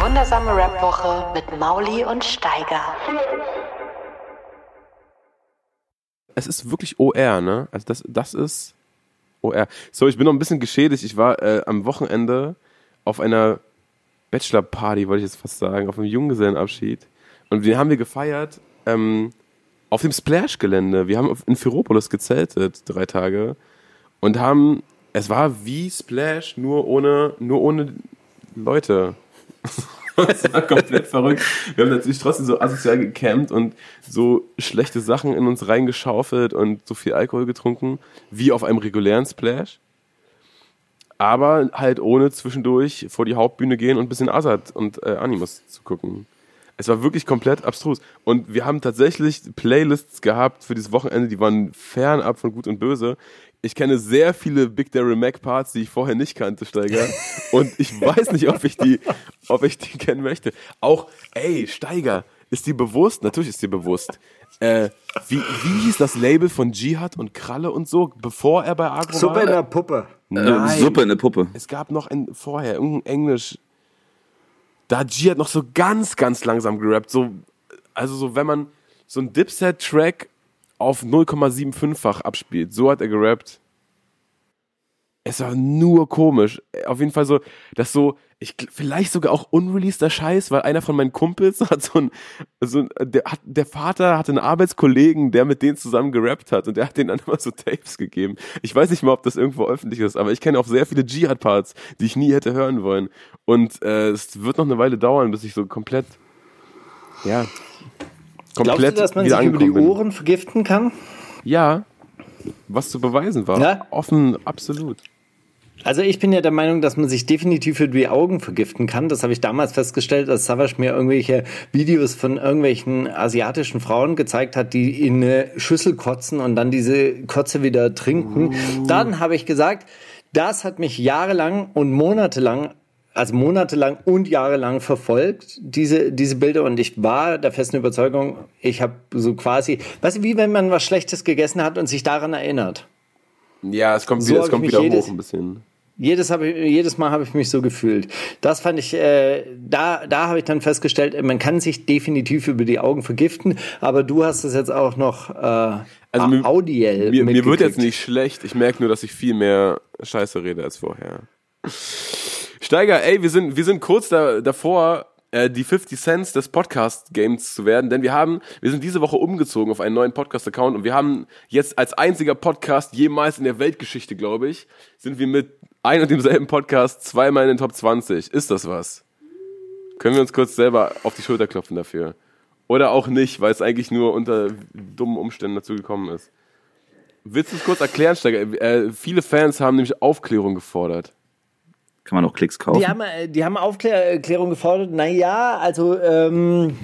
Wundersame Rap-Woche mit Mauli und Steiger. Es ist wirklich OR, ne? Also das, das ist OR. So, ich bin noch ein bisschen geschädigt. Ich war äh, am Wochenende auf einer Bachelor-Party, wollte ich jetzt fast sagen, auf einem Junggesellenabschied. Und den haben wir gefeiert ähm, auf dem Splash-Gelände. Wir haben in Ferropolis gezeltet, drei Tage. Und haben, es war wie Splash, nur ohne, nur ohne Leute. Das war komplett verrückt. Wir haben natürlich trotzdem so asozial gecampt und so schlechte Sachen in uns reingeschaufelt und so viel Alkohol getrunken, wie auf einem regulären Splash. Aber halt ohne zwischendurch vor die Hauptbühne gehen und ein bisschen Azad und äh, Animus zu gucken. Es war wirklich komplett abstrus. Und wir haben tatsächlich Playlists gehabt für dieses Wochenende, die waren fernab von Gut und Böse ich kenne sehr viele Big Daryl Mac Parts, die ich vorher nicht kannte, Steiger. Und ich weiß nicht, ob ich die, ob ich die kennen möchte. Auch, ey, Steiger, ist dir bewusst? Natürlich ist dir bewusst. Äh, wie, wie hieß das Label von Jihad und Kralle und so, bevor er bei Agro Suppe war? in der Puppe. Nein. Äh, Suppe in der Puppe. Es gab noch ein, vorher irgendein Englisch. Da hat Jihad noch so ganz, ganz langsam gerappt. So, also so, wenn man so ein Dipset-Track auf 0,75-fach abspielt. So hat er gerappt. Es war nur komisch. Auf jeden Fall so, dass so, ich, vielleicht sogar auch unreleaseder Scheiß, weil einer von meinen Kumpels hat so ein, so ein der, hat, der Vater hatte einen Arbeitskollegen, der mit denen zusammen gerappt hat und der hat denen dann immer so Tapes gegeben. Ich weiß nicht mal, ob das irgendwo öffentlich ist, aber ich kenne auch sehr viele Jihad-Parts, die ich nie hätte hören wollen. Und äh, es wird noch eine Weile dauern, bis ich so komplett, ja, komplett Glaubst du, dass man sich über die. Ohren vergiften kann? Ja, was zu beweisen war. Ja? Offen, absolut. Also ich bin ja der Meinung, dass man sich definitiv über die Augen vergiften kann. Das habe ich damals festgestellt, als Savage mir irgendwelche Videos von irgendwelchen asiatischen Frauen gezeigt hat, die in eine Schüssel kotzen und dann diese Kotze wieder trinken. Dann habe ich gesagt, das hat mich jahrelang und monatelang also monatelang und jahrelang verfolgt, diese, diese Bilder. Und ich war der festen Überzeugung, ich habe so quasi, weißt du, wie wenn man was Schlechtes gegessen hat und sich daran erinnert. Ja, es kommt So wieder, es kommt wieder jedes- hoch ein bisschen. Jedes, hab ich, jedes Mal habe ich mich so gefühlt. Das fand ich, äh, da, da habe ich dann festgestellt, man kann sich definitiv über die Augen vergiften, aber du hast es jetzt auch noch äh, Also mir- audiell Mir, mir wird jetzt nicht schlecht. Ich merke nur, dass ich viel mehr Scheiße rede als vorher. Steiger, ey, wir sind, wir sind kurz da, davor, äh, die 50 Cents des Podcast-Games zu werden, denn wir haben, wir sind diese Woche umgezogen auf einen neuen Podcast-Account und wir haben jetzt als einziger Podcast jemals in der Weltgeschichte, glaube ich, sind wir mit ein und demselben Podcast zweimal in den Top 20. Ist das was? Können wir uns kurz selber auf die Schulter klopfen dafür? Oder auch nicht, weil es eigentlich nur unter dummen Umständen dazu gekommen ist. Willst du es kurz erklären, Steiger? Äh, viele Fans haben nämlich Aufklärung gefordert. Kann man auch Klicks kaufen? Die haben, äh, die haben Aufklärung gefordert. Naja, also ähm,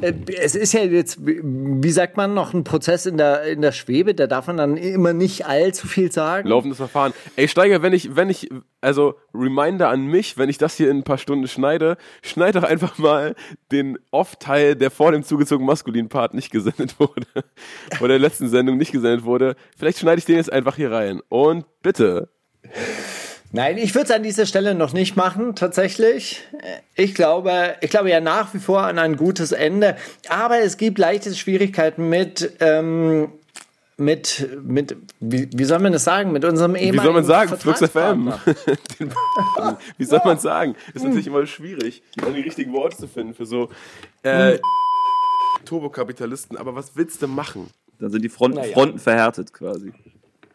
äh, es ist ja jetzt, wie sagt man, noch ein Prozess in der, in der Schwebe. Da darf man dann immer nicht allzu viel sagen. Laufendes Verfahren. Ey, Steiger, wenn ich, wenn ich, also Reminder an mich, wenn ich das hier in ein paar Stunden schneide, schneid doch einfach mal den Off-Teil, der vor dem zugezogenen maskulinen Part nicht gesendet wurde, vor der letzten Sendung nicht gesendet wurde. Vielleicht schneide ich den jetzt einfach hier rein. Und bitte. Nein, ich würde es an dieser Stelle noch nicht machen, tatsächlich. Ich glaube, ich glaube ja nach wie vor an ein gutes Ende. Aber es gibt leichte Schwierigkeiten mit, ähm, mit, mit, wie, wie soll man das sagen, mit unserem ehemaligen Wie soll man sagen? Flux FM. Wie soll man sagen? Ist natürlich immer schwierig, dann die richtigen Worte zu finden für so äh, Turbokapitalisten. Aber was willst du machen? Dann sind die Fronten, Naja. Fronten verhärtet quasi.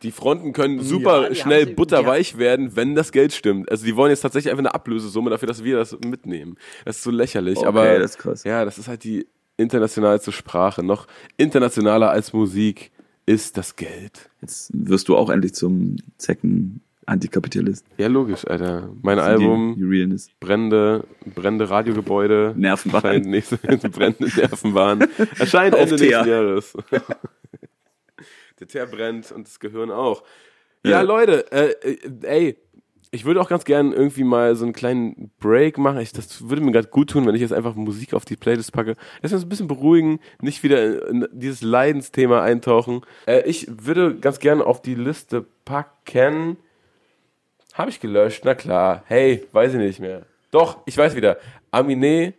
Die Fronten können super die schnell sie- butterweich werden, wenn das Geld stimmt. Also die wollen jetzt tatsächlich einfach eine Ablösesumme dafür, dass wir das mitnehmen. Das ist so lächerlich. Okay, aber das ist krass. ja, das ist halt die internationalste Sprache. Noch internationaler als Musik ist das Geld. Jetzt wirst du auch endlich zum Zecken Antikapitalist. Ja, logisch, Alter. Mein Album, brennende, brennende Radiogebäude. Nervenbahn. Erscheint nächste, brennende Nervenbahn. Erscheint Ende nächsten Jahres. Der Teer brennt und das Gehirn auch. Ja, Ja. Leute, äh, äh, ey, ich würde auch ganz gern irgendwie mal so einen kleinen Break machen. Ich, das würde mir gerade gut tun, wenn ich jetzt einfach Musik auf die Playlist packe. Lass uns ein bisschen beruhigen, nicht wieder in dieses Leidensthema eintauchen. Äh, ich würde ganz gern auf die Liste packen. Habe ich gelöscht, na klar. Hey, weiß ich nicht mehr. Doch, ich weiß wieder. Aminé,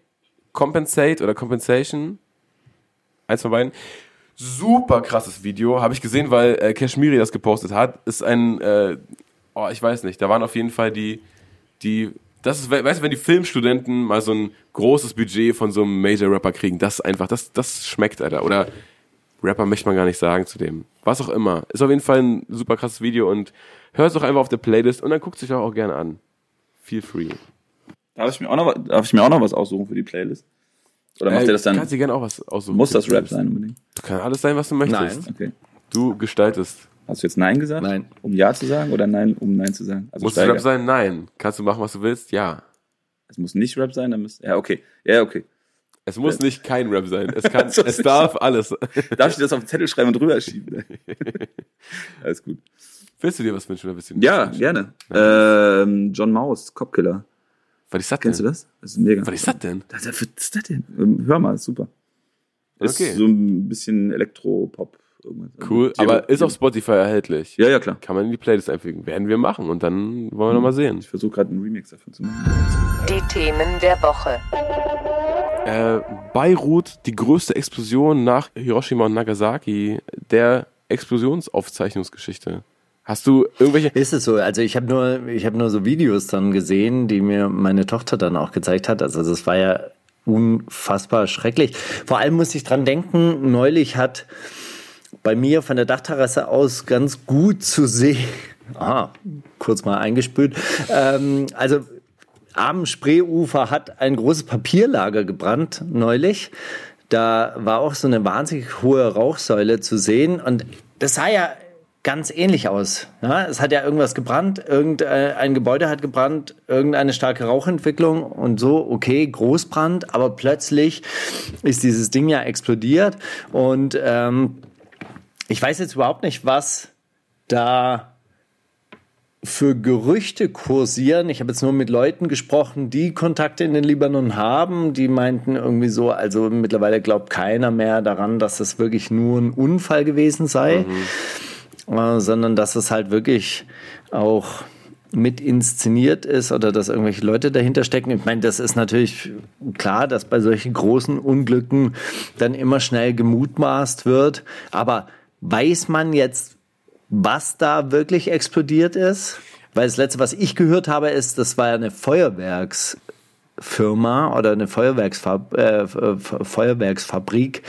Compensate oder Compensation. Eins von beiden. Super krasses Video. Habe ich gesehen, weil äh, Kashmiri das gepostet hat. Ist ein, äh, oh, ich weiß nicht. Da waren auf jeden Fall die, die, das ist, we- weißt du, wenn die Filmstudenten mal so ein großes Budget von so einem Major-Rapper kriegen, das einfach, das, das schmeckt, Alter. Oder Rapper möchte man gar nicht sagen zu dem. Was auch immer. Ist auf jeden Fall ein super krasses Video und hört es doch einfach auf der Playlist und dann guckt es euch auch, auch gerne an. Feel free. Darf ich, mir auch noch, darf ich mir auch noch was aussuchen für die Playlist? Oder macht Äh, ihr das dann? Kannst dir gerne auch was aussuchen. Muss das Rap sein unbedingt? Kann alles sein, was du möchtest. Nein. Okay. Du gestaltest. Hast du jetzt Nein gesagt? Nein. Um Ja zu sagen oder Nein, um Nein zu sagen? Also Muss es. Rap sein? Nein. Kannst du machen, was du willst? Ja. Es muss nicht Rap sein, dann müsst, ja, okay. Ja, okay. Es muss nicht kein Rap sein. Es kann, es darf alles. Darf ich dir das auf den Zettel schreiben und drüber schieben? Alles gut. Willst du dir was wünschen oder willst du dir Ja, gerne. Ähm, John Maus, Copkiller. Was ist das Kennst du denn? das? Das ist mega. Was ist das denn? Was ist das denn? Hör mal, ist super. Ist Okay. so ein bisschen Elektro-Pop. irgendwas. Cool, Thema- aber ist auf Spotify erhältlich. Ja, ja, klar. Kann man in die Playlist einfügen. Werden wir machen und dann wollen wir noch mal sehen. Ich versuche gerade einen Remix davon zu machen. Die Themen der Woche. Äh, Beirut, die größte Explosion nach Hiroshima und Nagasaki der Explosionsaufzeichnungsgeschichte. Hast du irgendwelche. Ist es so? Also ich habe nur, ich habe nur so Videos dann gesehen, die mir meine Tochter dann auch gezeigt hat. Also das war ja unfassbar schrecklich. Vor allem muss ich dran denken, neulich hat bei mir von der Dachterrasse aus ganz gut zu sehen. Aha, kurz mal eingespült. Ähm, also am Spreeufer hat ein großes Papierlager gebrannt neulich. Da war auch so eine wahnsinnig hohe Rauchsäule zu sehen und das sah ja ganz ähnlich aus. Ja, es hat ja irgendwas gebrannt, irgendein Gebäude hat gebrannt, irgendeine starke Rauchentwicklung und so, okay, Großbrand, aber plötzlich ist dieses Ding ja explodiert und ähm, ich weiß jetzt überhaupt nicht, was da für Gerüchte kursieren. Ich habe jetzt nur mit Leuten gesprochen, die Kontakte in den Libanon haben. Die meinten irgendwie so, also mittlerweile glaubt keiner mehr daran, dass das wirklich nur ein Unfall gewesen sei, äh, sondern dass es halt wirklich auch mit inszeniert ist oder dass irgendwelche Leute dahinter stecken. Ich meine, das ist natürlich klar, dass bei solchen großen Unglücken dann immer schnell gemutmaßt wird. Aber weiß man jetzt, was da wirklich explodiert ist? Weil das letzte, was ich gehört habe, ist, das war ja eine Feuerwerksfirma oder eine Feuerwerksfab äh, Feuerwerksfabrik.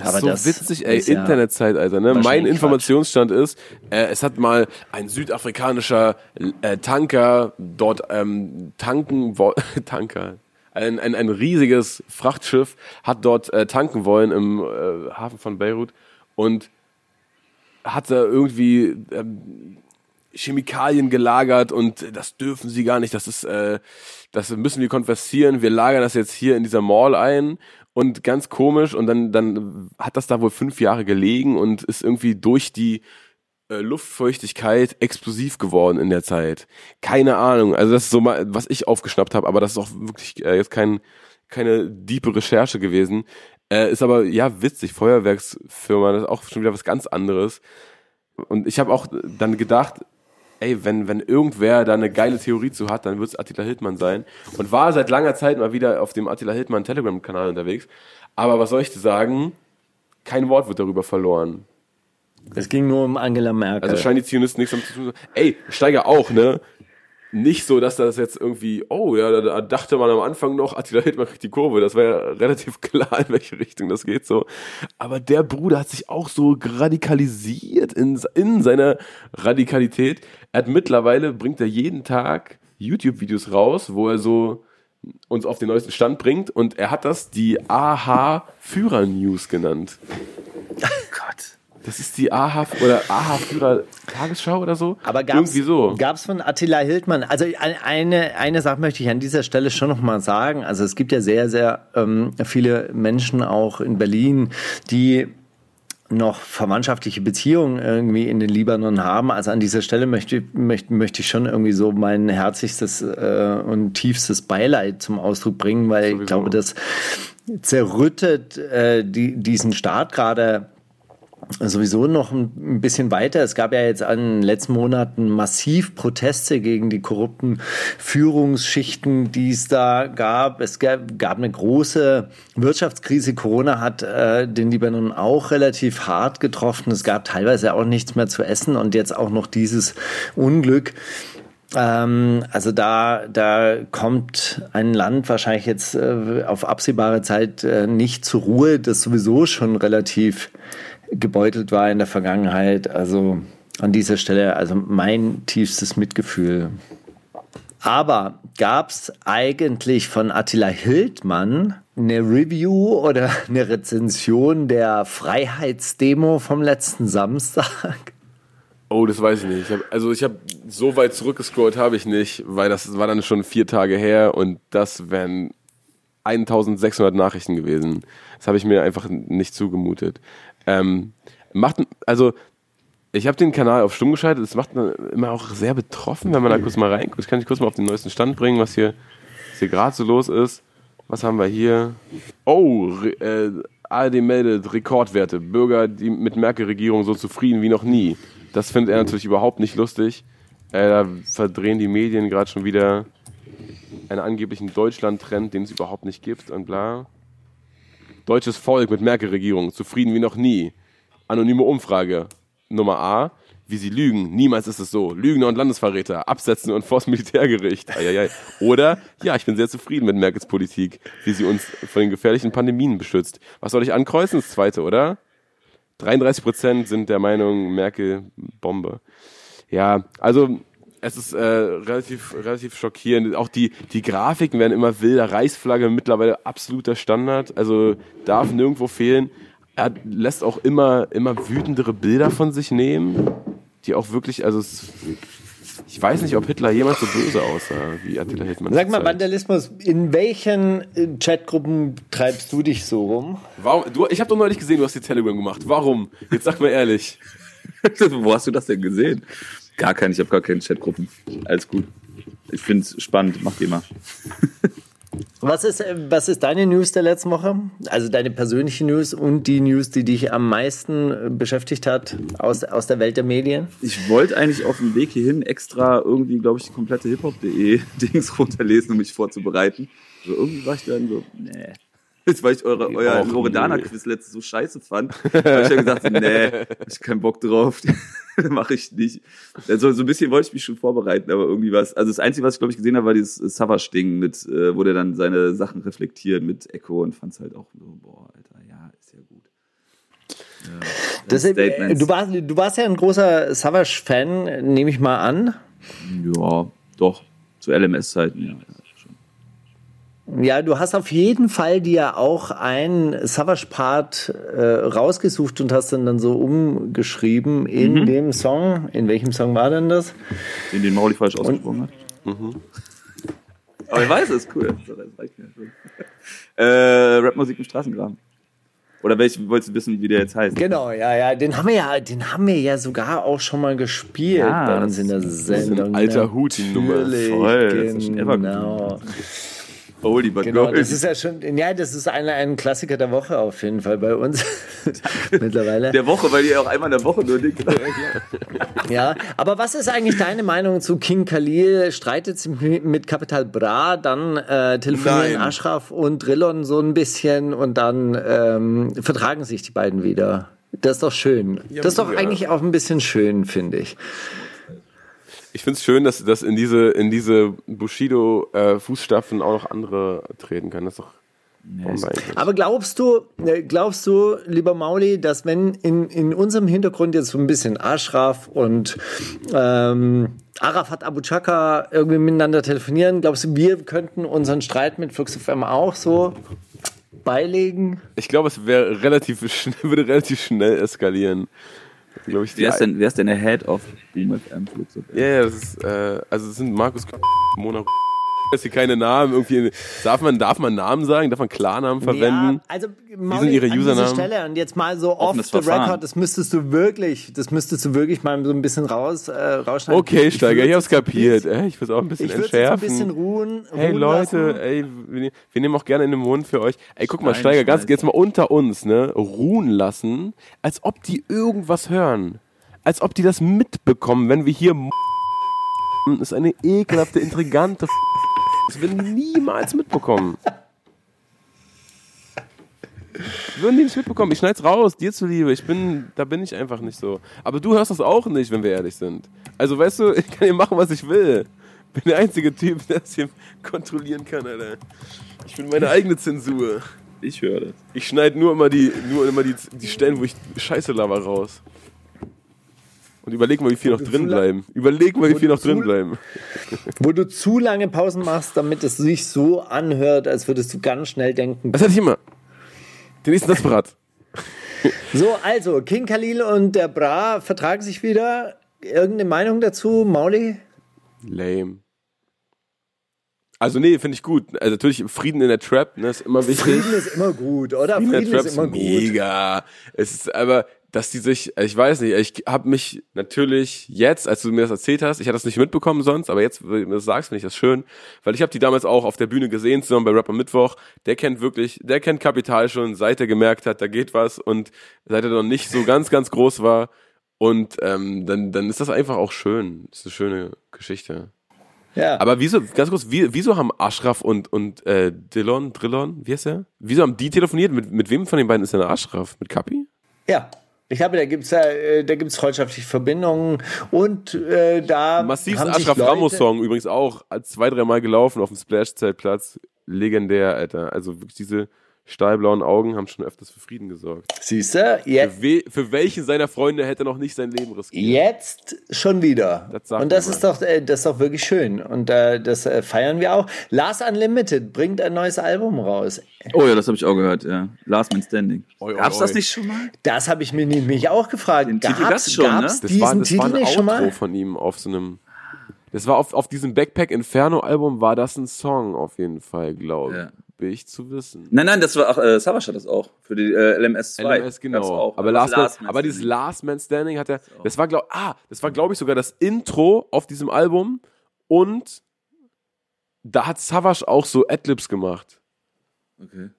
Das ist so witzig, ey, ja- Internetzeitalter, ne? Mein Informationsstand ist, äh, es hat mal ein südafrikanischer äh, Tanker dort ähm, tanken Tanker. Ein, ein, ein riesiges Frachtschiff hat dort äh, tanken wollen im äh, Hafen von Beirut und hat da irgendwie ähm, Chemikalien gelagert und das dürfen sie gar nicht. Das ist, äh, das müssen wir konversieren. Wir lagern das jetzt hier in dieser Mall ein und ganz komisch. Und dann, dann hat das da wohl fünf Jahre gelegen und ist irgendwie durch die äh, Luftfeuchtigkeit explosiv geworden in der Zeit. Keine Ahnung. Also das ist so mal, was ich aufgeschnappt habe, aber das ist auch wirklich äh, jetzt kein, keine diepe Recherche gewesen. Äh, ist aber ja witzig, Feuerwerksfirma, das ist auch schon wieder was ganz anderes. Und ich habe auch dann gedacht, ey, wenn, wenn irgendwer da eine geile Theorie zu hat, dann wird es Attila Hildmann sein. Und war seit langer Zeit mal wieder auf dem Attila Hildmann Telegram-Kanal unterwegs. Aber was soll ich dir sagen? Kein Wort wird darüber verloren. Es ging nur um Angela Merkel. Also scheinen die Zionisten nichts damit zu tun. Ey, Steiger auch, ne? Nicht so, dass das jetzt irgendwie, oh ja, da, da dachte man am Anfang noch, Attila Hildmann kriegt die Kurve. Das war ja relativ klar, in welche Richtung das geht so. Aber der Bruder hat sich auch so radikalisiert in, in seiner Radikalität. Er hat mittlerweile, bringt er jeden Tag YouTube-Videos raus, wo er so uns auf den neuesten Stand bringt. Und er hat das die AH-Führer-News genannt. Gott. Das ist die AHA oder AHA-Führer Tagesschau oder so? Aber gab's, Irgendwie so. gab's von Attila Hildmann, also ein- eine, eine Sache möchte ich an dieser Stelle schon noch mal sagen. Also es gibt ja sehr, sehr ähm, viele Menschen auch in Berlin, die noch verwandtschaftliche Beziehungen irgendwie in den Libanon haben. Also an dieser Stelle möchte, möchte, möchte ich schon irgendwie so mein herzlichstes äh, und tiefstes Beileid zum Ausdruck bringen, weil ich Sowieso. glaube, das zerrüttet äh, die, diesen Staat gerade sowieso noch ein bisschen weiter. Es gab ja jetzt in den letzten Monaten massiv Proteste gegen die korrupten Führungsschichten, die es da gab. Es gab, gab eine große Wirtschaftskrise. Corona hat äh, den Libanon auch relativ hart getroffen. Es gab teilweise auch nichts mehr zu essen und jetzt auch noch dieses Unglück. Ähm, also da, da kommt ein Land wahrscheinlich jetzt äh, auf absehbare Zeit äh, nicht zur Ruhe, das sowieso schon relativ gebeutelt war in der Vergangenheit. Also an dieser Stelle, also mein tiefstes Mitgefühl. Aber gab es eigentlich von Attila Hildmann eine Review oder eine Rezension der Freiheitsdemo vom letzten Samstag? Oh, das weiß ich nicht. Ich hab, also ich habe so weit zurückgescrollt habe ich nicht, weil das war dann schon vier Tage her und das wären 1600 Nachrichten gewesen. Das habe ich mir einfach nicht zugemutet. Ähm, macht, also ich habe den Kanal auf stumm geschaltet. Das macht man immer auch sehr betroffen, wenn man da kurz mal reinguckt. Ich kann dich kurz mal auf den neuesten Stand bringen, was hier, hier gerade so los ist. Was haben wir hier? Oh, äh, ARD meldet Rekordwerte. Bürger, die mit Merkel-Regierung so zufrieden wie noch nie. Das findet er natürlich überhaupt nicht lustig. Äh, da verdrehen die Medien gerade schon wieder einen angeblichen Deutschland-Trend, den es überhaupt nicht gibt und bla. Deutsches Volk mit Merkel-Regierung, zufrieden wie noch nie. Anonyme Umfrage. Nummer A. Wie sie lügen. Niemals ist es so. Lügner und Landesverräter. Absetzen und vors Militärgericht. Eieiei. Oder, ja, ich bin sehr zufrieden mit Merkels Politik, wie sie uns vor den gefährlichen Pandemien beschützt. Was soll ich ankreuzen? Das zweite, oder? 33 Prozent sind der Meinung, Merkel Bombe. Ja, also es ist äh, relativ, relativ schockierend. Auch die, die Grafiken werden immer wilder. Reichsflagge mittlerweile absoluter Standard. Also darf nirgendwo fehlen. Er lässt auch immer, immer wütendere Bilder von sich nehmen, die auch wirklich, also es, ich weiß nicht, ob Hitler jemals so böse aussah, wie Attila Hildmann. Sag mal. Vandalismus, in welchen äh, Chatgruppen treibst du dich so rum? Warum, du, ich habe doch neulich gesehen, du hast die Telegram gemacht. Warum? Jetzt sag mal ehrlich. Wo hast du das denn gesehen? Gar keine, ich habe gar keine Chatgruppen. Alles gut. Ich finde es spannend, mach die mal. Was ist, äh, was ist deine News der letzten Woche? Also deine persönliche News und die News, die dich am meisten äh, beschäftigt hat aus, aus der Welt der Medien? Ich wollte eigentlich auf dem Weg hierhin extra irgendwie, glaube ich, die komplette hiphop.de Dings runterlesen, um mich vorzubereiten. Also irgendwie war ich dann so, nee. Weil ich eure, euer. Loredana-Quiz letztes so scheiße fand, habe ich ja gesagt, nee, hab ich keinen Bock drauf. Mache ich nicht. Also so ein bisschen wollte ich mich schon vorbereiten, aber irgendwie was. Also das Einzige, was ich glaube ich gesehen habe, war dieses Savage-Ding mit, äh, wo der dann seine Sachen reflektiert mit Echo und fand's halt auch so, boah, Alter, ja, ist ja gut. Ja, Das, äh, du, warst, du warst ja ein großer Savage-Fan, nehme ich mal an. Ja, doch. Zu LMS-Zeiten, ja. Ja, du hast auf jeden Fall dir auch ein Savage-Part äh, rausgesucht und hast dann, dann so umgeschrieben in dem Song. In welchem Song war denn das? Den, den Mauli falsch ausgesprochen hat. Aber ich weiß, es ist cool. Das reicht mir schon. äh, Rapmusik im Straßengraben. Oder welchen wolltest du wissen, wie der jetzt heißt? Genau, ja, ja, den haben wir ja, den haben wir ja sogar auch schon mal gespielt Ja, bei uns das in der ist ein Sendung. alter Hut, die Nummer. Voll, das ist schon evergreen. Oldie but Genau, goldie. das ist ja schon, ja, das ist ein, ein Klassiker der Woche auf jeden Fall bei uns mittlerweile. der Woche, weil ihr auch einmal in der Woche nur Ding Ja, aber was ist eigentlich deine Meinung zu King Khalil? Streitet sich mit Capital Bra, dann äh, telefonieren Nein. Ashraf und Drillon so ein bisschen und dann ähm, vertragen sich die beiden wieder. Das ist doch schön. Ja, das ist doch ja. eigentlich auch ein bisschen schön, finde ich. Ich finde es schön, dass, dass in diese, in diese Bushido-Fußstapfen auch noch andere treten können. Das ist doch eigentlich. Aber glaubst du, äh, glaubst du, lieber Mauli, dass wenn in, in unserem Hintergrund jetzt so ein bisschen Ashraf und ähm, Arafat Abu Chaka irgendwie miteinander telefonieren, glaubst du, wir könnten unseren Streit mit Flux FM auch so beilegen? Ich glaube, es wäre relativ schnell, würde relativ schnell eskalieren. Glaube ich, Wer ist, denn, wer ist denn der Head of Boom FM Flugzeug? Ja, ja, das ist, äh, also es sind Markus Mona ist hier keine Namen irgendwie. Darf man, darf man Namen sagen? Darf man Klarnamen verwenden? Ja, also Mauli, sind ihre an dieser Usernamen? Stelle und jetzt mal so off the Verfahren. record, das müsstest du wirklich, das müsstest du wirklich mal so ein bisschen raus, äh, rausschneiden. Okay, Ich Steiger, ich hab's kapiert. bisschen- Ey, ich will es auch ein bisschen Ich würde jetzt ein entschärfen. bisschen ruhen. Hey ruhen Leute, lassen. ey, wir, wir nehmen auch gerne in den Mund für euch. Ey, guck mal, Steiger, ganz jetzt mal unter uns, ne? Ruhen lassen, als ob die irgendwas hören. Als ob die das mitbekommen, wenn wir hier ist eine ekelhafte, intrigante Das würden niemals mitbekommen. Würden die nicht mitbekommen. Ich schneid's raus, dir zuliebe. Ich bin, da bin ich einfach nicht so. Aber du hörst das auch nicht, wenn wir ehrlich sind. Also weißt du, ich kann hier machen, was ich will. Bin der einzige Typ, der das hier kontrollieren kann, Alter. Ich bin meine eigene Zensur. Ich höre das. Ich schneide nur immer die, nur immer die, die Stellen, wo ich Scheiße laber raus. Und überleg mal, wie viel noch drin bleiben. Überleg mal, wie viel noch drin bleiben. Wo du zu lange Pausen machst, damit es sich so anhört, als würdest du ganz schnell denken. Was hatte ich immer? Den nächsten parat. So, also, King Khalil und der Bra vertragen sich wieder. Irgendeine Meinung dazu, Mauli? Lame. Also nee, finde ich gut. Also natürlich Frieden in der Trap, ne, ist immer wichtig. Frieden ist immer gut, oder? Frieden in Frieden der Trap ist immer gut. mega. Es ist aber, dass die sich, also ich weiß nicht, ich habe mich natürlich jetzt, als du mir das erzählt hast, ich hatte das nicht mitbekommen sonst, aber jetzt, wenn du das sagst, finde ich das schön, weil ich habe die damals auch auf der Bühne gesehen, zusammen bei Rapper Mittwoch. Der kennt wirklich, der kennt Kapital schon, seit er gemerkt hat, da geht was und seit er noch nicht so ganz, ganz groß war. Und ähm, dann, dann ist das einfach auch schön. Das ist eine schöne Geschichte. Ja. Aber wieso, ganz kurz, wie, wieso haben Ashraf und, und äh, Dillon, Drillon, wie heißt der? Wieso haben die telefoniert? Mit, mit wem von den beiden ist denn Ashraf? Mit Kapi? Ja. Ich glaube, da gibt's ja, äh, da gibt's freundschaftliche Verbindungen und äh, da Massiv Ashraf Ramos Song übrigens auch zwei, dreimal gelaufen auf dem Splash-Zeltplatz. Legendär, Alter. Also wirklich diese stahlblauen Augen haben schon öfters für Frieden gesorgt. Siehst du? Jetzt, Für, we für welchen seiner Freunde hätte er noch nicht sein Leben riskiert? jetzt schon wieder. Das und das ist doch, äh, das ist doch wirklich schön. Und äh, das äh, feiern wir auch. Last Unlimited bringt ein neues Album raus. Oh ja, das habe ich auch gehört, ja. Last Man Standing. Oi, oi, Gab's das nicht schon mal? Das habe ich mir nämlich auch gefragt. Den Titel Gab's, schon, ne? gab's diesen war, das Titel war ein nicht schon mal? von ihm auf so einem. Das war auf, auf diesem Backpack Inferno Album, war das ein Song auf jeden Fall, glaube Ja. Ich, zu wissen. Nein, nein, das war auch, äh, Savage hat das auch. Für die äh, LMS 2. LMS, genau. Auch. aber, Last Man, aber Standing. dieses Last Man Standing hat er, das war glaub, ah, das war glaube ich sogar das Intro auf diesem Album und da hat Savage auch so Adlibs gemacht. Okay.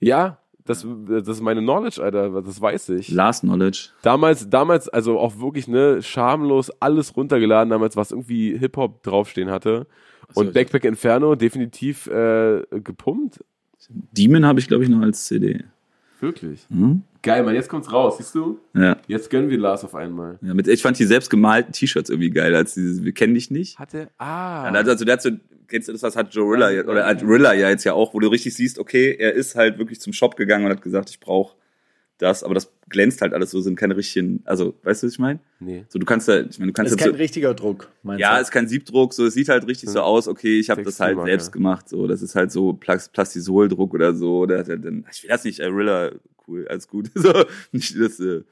Ja, das, das ist meine Knowledge, Alter, das weiß ich. Last Knowledge. Damals, damals, also auch wirklich, ne, schamlos alles runtergeladen, damals, was irgendwie Hip-Hop draufstehen hatte. Und Backpack Inferno definitiv äh, gepumpt. Demon habe ich, glaube ich, noch als CD. Wirklich. Hm? Geil, Mann, jetzt kommt's raus, siehst du? Ja. Jetzt gönnen wir Lars auf einmal. ja mit, ich fand die selbst gemalten T-Shirts irgendwie geil, als dieses Wir kennen dich nicht. Hat er, ah. Ja, also der hat so, kennst du das, was hat Joe Rilla, ja- oder hat Rilla ja jetzt ja auch, wo du richtig siehst, okay, er ist halt wirklich zum Shop gegangen und hat gesagt, ich brauche das, aber das glänzt halt alles so, sind keine richtigen, also, weißt du, was ich meine? nee. So, du kannst da, ich meine, du Das kannst ist kein so, richtiger Druck, meinst ja, du? ist kein Siebdruck, so, es sieht halt richtig so aus, okay, ich habe das halt Textilmarke. selbst gemacht, so, das ist halt so Plas- Plastisoldruck oder so, da hat er dann, ich will das nicht, äh, Rilla, cool, alles gut, so, nicht das, äh,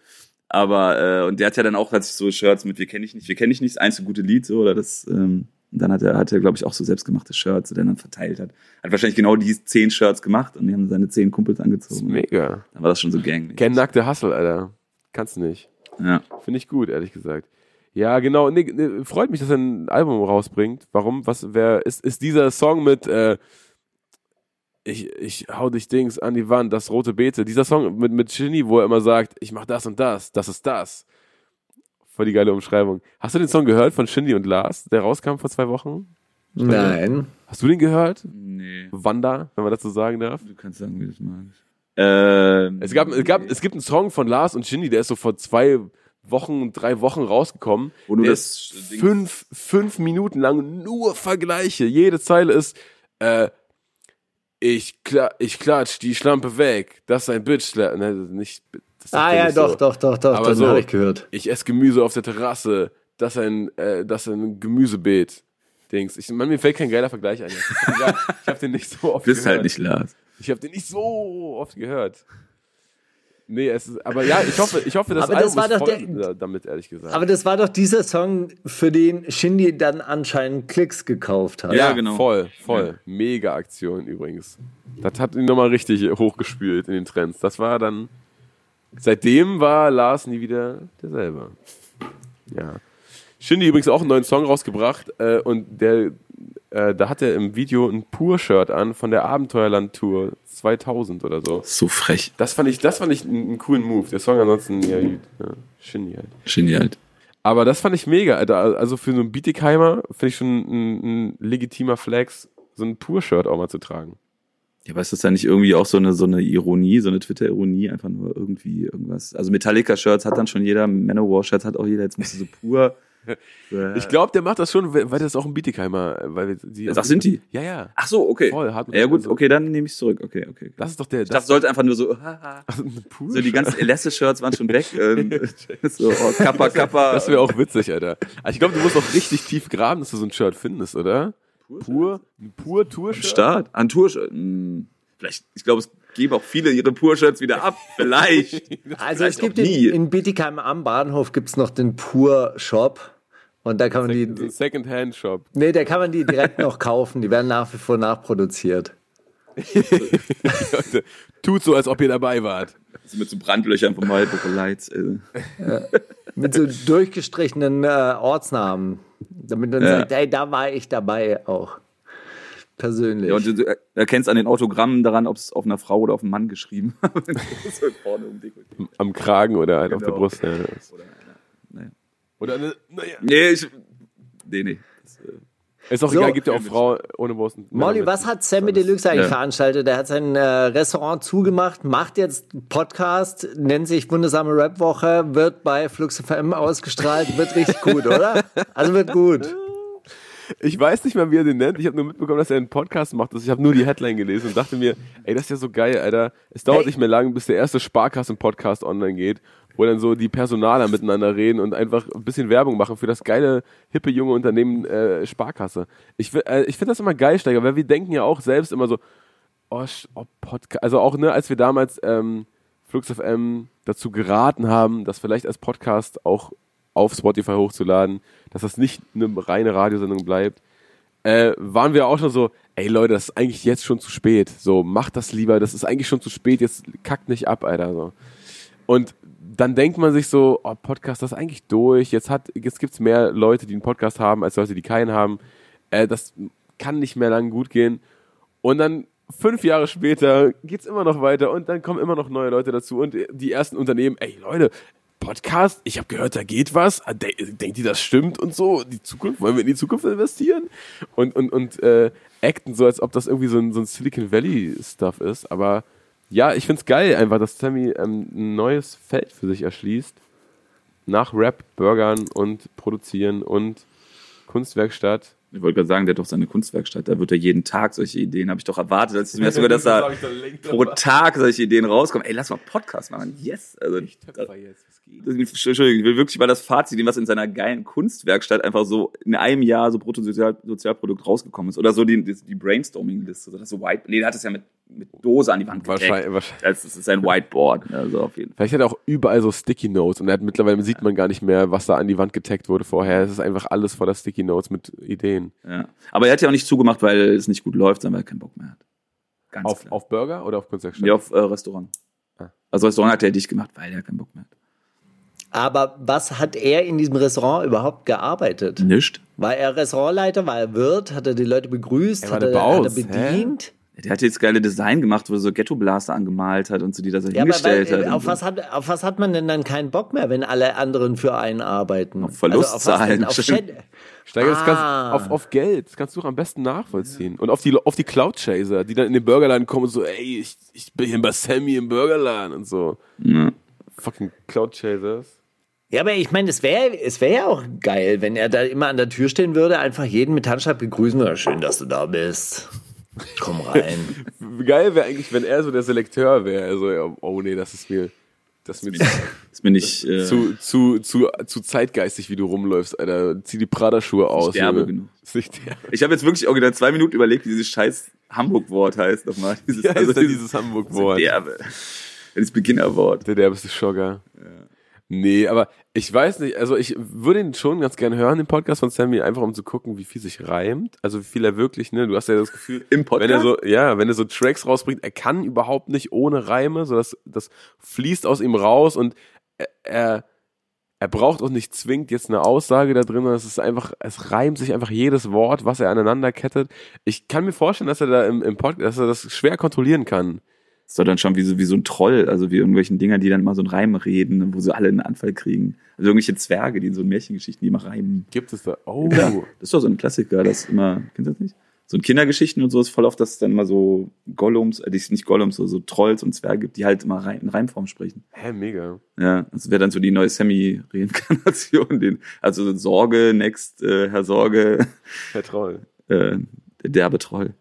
aber, äh, und der hat ja dann auch, hat sich so Shirts mit Wir kennen dich nicht, wir kennen dich nicht, das einzige gute Lied, so, oder das, ähm, und dann hat er, hat er, glaube ich, auch so selbstgemachte Shirts, die er dann verteilt hat. Hat wahrscheinlich genau die zehn Shirts gemacht und die haben seine zehn Kumpels Das ist angezogen. mega. Dann war das schon so gang. Ken nackte Hustle, Alter. Kannst du nicht. Ja. Finde ich gut, ehrlich gesagt. Ja, genau. Nee, nee, freut mich, dass er ein Album rausbringt. Warum? Was, wer, ist, ist dieser Song mit, äh, ich, ich hau dich Dings an die Wand, das rote Beete. Dieser Song mit, mit Genie, wo er immer sagt, ich mach das und das, das ist das. Voll die geile Umschreibung. Hast du den Song gehört von Shindy und Lars, der rauskam vor zwei Wochen? Nein. Hast du den gehört? Nee. Wanda, wenn man dazu sagen darf. Du kannst sagen, wie du es magst. Ähm, Es gab, es gab, es gibt einen Song von Lars und Shindy, der ist so vor zwei Wochen, drei Wochen rausgekommen. Wo du der das fünf, fünf Minuten lang nur Vergleiche. Jede Zeile ist, äh, ich, kla ich klatsch die Schlampe weg. Das ist ein Bitch. Ne, nicht, das Ah ja, doch, so. doch, doch, doch, Aber das so. habe ich gehört. Ich esse Gemüse auf der Terrasse. Das ist ein, äh, das ist ein Gemüsebeet. Dings. Ich, man, mir fällt kein geiler Vergleich ein. Ich habe den nicht so oft bist gehört. halt nicht Lars. Ich habe den nicht so oft gehört. Nee, es ist, aber ja, ich hoffe, ich hoffe, das Aber das Album war ist doch voll der- da- damit, ehrlich gesagt. Aber das war doch dieser Song, für den Shindy dann anscheinend Klicks gekauft hat. Ja, genau. Voll, voll. Mega Aktion übrigens. Das hat ihn nochmal richtig hochgespült in den Trends. Das war dann. Seitdem war Lars nie wieder derselbe. Ja. Shindy übrigens auch einen neuen Song rausgebracht äh, und der, äh, da hat er im Video ein Pur-Shirt an von der Abenteuerland-Tour 2000 oder so. So frech. Das fand ich, das fand ich einen, einen coolen Move. Der Song ansonsten, ja, gut. Ja, Shindy halt. Genial. Aber das fand ich mega, Alter. Also für so einen Bietigheimer finde ich schon ein, ein legitimer Flex, so ein Pur-Shirt auch mal zu tragen. Ja, aber ist das da nicht irgendwie auch so eine, so eine Ironie, so eine Twitter-Ironie, einfach nur irgendwie irgendwas? Also Metallica-Shirts hat dann schon jeder, Manowar-Shirts hat auch jeder, jetzt musst du so pur. Ich glaube, der macht das schon, weil das ist auch ein Bietigheimer, weil die. Ach, sind die? Ja, ja. Ach so, okay. Voll, hart- ja gut, also- okay, dann nehme ich zurück. Okay, okay. okay. Das ist doch der. Ich dachte, sollte einfach nur so, das so die ganzen Elesse-Shirts waren schon weg. ähm, so, oh, Kappa, Kappa. Das wäre auch witzig, Alter. Ich glaube, du musst auch richtig tief graben, dass du so ein Shirt findest, oder? Pur, ein pur Tour-Shirt. Start. An Tour-Shirt. Hm, Vielleicht, ich glaube, es geben auch viele ihre Pur-Shirts wieder ab. Vielleicht. Also es Vielleicht gibt auch nie. in, in Bietigheim am Bahnhof gibt's noch den Pur Shop. Und da kann man So ein die, Second-Hand-Shop. nee, da kann man die direkt noch kaufen. Die werden nach wie vor nachproduziert. Leute, Tut so, als ob ihr dabei wart. So mit so Brandlöchern vom Marlboro Lights. Äh. Mit so durchgestrichenen äh, Ortsnamen. Damit man Ja. sagt, ey, da war ich dabei auch. Persönlich. Ja, und du, du erkennst an den Autogrammen daran, ob es auf einer Frau oder auf einem Mann geschrieben ist. um Am Kragen oder halt auf der Genau. Brust. Ja. Oder, naja. Oder eine, naja. Nee, ich, nee, nee. Das, äh, Ist auch So. egal, gibt ja auch Frau ohne Männer Molly, mit- was hat Sammy Deluxe eigentlich Ja. veranstaltet? Er hat sein äh, Restaurant zugemacht, macht jetzt einen Podcast, nennt sich Wundersame Rap-Woche, wird bei Flux FM ausgestrahlt, wird richtig gut, oder? Also wird gut. Ich weiß nicht mal, wie er den nennt. Ich habe nur mitbekommen, dass er einen Podcast macht. Also ich habe nur die Headline gelesen und dachte mir, ey, das ist ja so geil, Alter. Es dauert Hey. nicht mehr lang, bis der erste Sparkassen-Podcast online geht, wo dann so die Personaler miteinander reden und einfach ein bisschen Werbung machen für das geile, hippe, junge Unternehmen äh, Sparkasse. Ich, äh, ich finde das immer geil, Steiger, weil wir denken ja auch selbst immer so, oh, oh Podcast. Also auch, ne, als wir damals ähm, Flux FM dazu geraten haben, das vielleicht als Podcast auch auf Spotify hochzuladen, dass das nicht eine reine Radiosendung bleibt, äh, waren wir auch schon so, ey Leute, das ist eigentlich jetzt schon zu spät. So, macht das lieber, das ist eigentlich schon zu spät, jetzt kackt nicht ab, Alter. So. Und dann denkt man sich so, oh, Podcast, das ist eigentlich durch. Jetzt, hat, jetzt gibt's mehr Leute, die einen Podcast haben, als Leute, die keinen haben. Äh, das kann nicht mehr lang gut gehen. Und dann fünf Jahre später geht's immer noch weiter und dann kommen immer noch neue Leute dazu und die ersten Unternehmen, ey Leute, Podcast, ich habe gehört, da geht was. Ah, de denkt ihr, das stimmt und so? Die Zukunft, wollen wir in die Zukunft investieren? Und, und, und äh, acten so, als ob das irgendwie so ein, so ein Silicon Valley-Stuff ist. Aber ja, ich find's geil einfach, dass Sammy ähm, ein neues Feld für sich erschließt. Nach Rap, Burgern und Produzieren und Kunstwerkstatt. ich wollte gerade sagen, der hat doch seine Kunstwerkstatt. Da wird er jeden Tag solche Ideen, habe ich doch erwartet. Als mir sogar, dass da pro Tag solche Ideen rauskommen. Ey, lass mal Podcast machen. Yes. Also, das, Entschuldigung, ich will wirklich mal das Fazit nehmen, was in seiner geilen Kunstwerkstatt einfach so in einem Jahr so Bruttosozialprodukt rausgekommen ist. Oder so die, die, Brainstorming-Liste. So, das so White, nee, der hat es ja mit, mit Dose an die Wand Wahrscheinlich- wahrscheinlich. Das ist sein Whiteboard. Also auf jeden Fall. Vielleicht hat er auch überall so Sticky Notes und er hat mittlerweile sieht man gar nicht mehr, was da an die Wand getaggt wurde vorher. Es ist einfach alles voller Sticky Notes mit Ideen. Ja. Aber er hat ja auch nicht zugemacht, weil es nicht gut läuft, sondern weil er keinen Bock mehr hat. Ganz Auf, klar. auf Burger oder auf Kunstwerkstatt? Ja, auf äh, Restaurant. Ah. Also Restaurant hat er dicht gemacht, weil er keinen Bock mehr hat. Aber was hat er in diesem Restaurant überhaupt gearbeitet? Nischt. War er Restaurantleiter? War er Wirt? Hat er die Leute begrüßt? Er war hat, der er, hat er Baus, hä? Der hat jetzt geile Design gemacht, wo er so Ghetto-Blaster angemalt hat und so die da so Ja, aber weil, hingestellt äh, hat. auf, was hat, auf was hat man denn dann keinen Bock mehr, wenn alle anderen für einen arbeiten? Auf Verlustzahlen. Also auf Steiger, kannst, Ah. auf, auf Geld, das kannst du am besten nachvollziehen. Und auf die, auf die Cloud-Chaser, die dann in den Burgerladen kommen und so, ey, ich, ich bin hier bei Sammy im Burgerladen und so. so. Ja. Fucking Cloud-Chasers. Ja, aber ich meine, es wäre es wär ja auch geil, wenn er da immer an der Tür stehen würde, einfach jeden mit Handschlag begrüßen würde. Schön, dass du da bist. Komm rein. Geil wäre eigentlich, wenn er so der Selekteur wäre. Also, ja, oh nee, das ist mir, das ist mir Ist mir nicht äh, zu, zu, zu, zu zeitgeistig, wie du rumläufst, Alter. Zieh die Prada-Schuhe aus. derbe genug. Ist nicht derbe. Ich habe jetzt wirklich original zwei Minuten überlegt, wie diese scheiß Hamburg-Wort heißt nochmal. Dieses, Wie heißt denn dieses Hamburg-Wort? Derbe. Das Beginnerwort. Der derbeste Schogger. Nee, aber ich weiß nicht, also ich würde ihn schon ganz gerne hören, den Podcast von Sammy, einfach um zu gucken, wie viel sich reimt. Also wie viel er wirklich, ne, du hast ja das Gefühl, Im Podcast? wenn er so, ja, wenn er so Tracks rausbringt, er kann überhaupt nicht ohne Reime, so das, das fließt aus ihm raus und er, er, er braucht auch nicht zwingend jetzt eine Aussage da drin, sondern es ist einfach, es reimt sich einfach jedes Wort, was er aneinander kettet. Ich kann mir vorstellen, dass er da im, im Podcast, dass er das schwer kontrollieren kann. Ist doch dann schon wie so, wie so ein Troll, also wie irgendwelchen Dinger, die dann mal so einen Reim reden, wo sie alle einen Anfall kriegen. Also irgendwelche Zwerge, die in so Märchengeschichten, die immer reimen. Gibt es da, oh. Ja, das ist doch so ein Klassiker, das immer, kennst du das nicht? So in Kindergeschichten und so ist voll oft, dass es dann immer so Gollums, äh, die- nicht Gollums, so, so Trolls und Zwerge gibt, die halt immer Reim, in Reimform sprechen. Hä, mega. Ja, das wäre dann so die neue Sammy-Reinkarnation, den, also Sorge, Next, äh, Herr Sorge, Herr Troll. äh, der derbe Troll.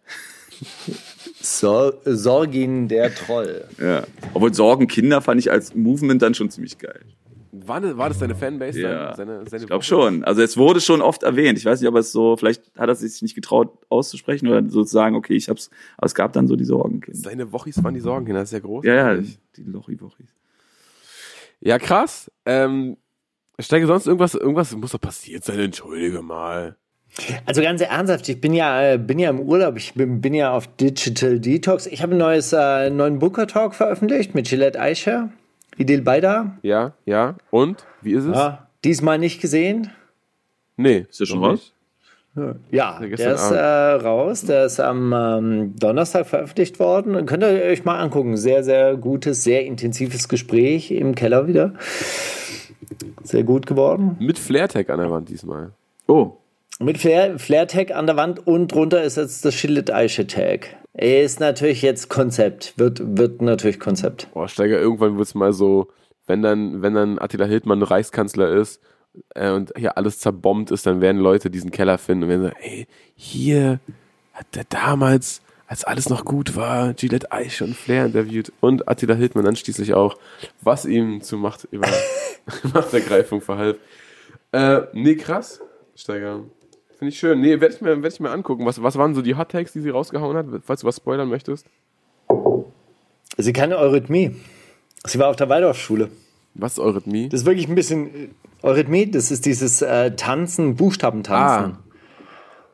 Sor Sorgin der Troll. Ja. Obwohl Sorgen Kinder fand ich als Movement dann schon ziemlich geil. War, das- war das deine Fanbase Ja, dann? Seine, seine Ich glaube schon. Also es wurde schon oft erwähnt. Ich weiß nicht, ob es so, vielleicht hat er sich nicht getraut auszusprechen oder so zu sagen, okay, ich hab's, aber es gab dann so die Sorgenkinder. Seine Wochis waren die Sorgenkinder, das ist ja groß. Ja, ja, die Lochi-Wochis. Ja, krass. Ähm, Steige sonst irgendwas, irgendwas muss doch passiert sein, entschuldige mal. Also ganz ernsthaft, ich bin ja, äh, bin ja im Urlaub, ich bin, bin ja auf Digital Detox. Ich habe ein neues, äh, einen neuen Booker Talk veröffentlicht mit Gillette Aisha, Idil Baida. Ja, ja. Und? Wie ist es? Ja, diesmal nicht gesehen. Nee. Ist der schon raus? nicht. Ja, gestern der ist äh, raus. Der ist am ähm, Donnerstag veröffentlicht worden. Könnt ihr euch mal angucken. Sehr, sehr gutes, sehr intensives Gespräch im Keller wieder. Sehr gut geworden. Mit Flairtag an der Wand diesmal. Oh, Mit Flair, Flair-Tag an der Wand und drunter ist jetzt das Schillet Eiche Tag. Ist natürlich jetzt Konzept. Wird, wird natürlich Konzept. Boah, Steiger, irgendwann wird's mal so, wenn dann, wenn dann Attila Hildmann Reichskanzler ist äh, und hier alles zerbombt ist, dann werden Leute diesen Keller finden und werden sagen, ey, hier hat der damals, als alles noch gut war, Gillette Eiche und Flair interviewt und Attila Hildmann dann schließlich auch, was ihm zu Macht über Machtergreifung verhalf. Äh, nee, krass, Steiger. Finde ich schön. Nee, werde ich, mir, werd ich mir angucken. Was, was waren so die Hot Takes, die sie rausgehauen hat, falls du was spoilern möchtest? Sie kann Eurythmie. Sie war auf der Waldorfschule. Was ist Eurythmie? Das ist wirklich ein bisschen äh, Eurythmie, das ist dieses äh, Tanzen, Buchstabentanzen.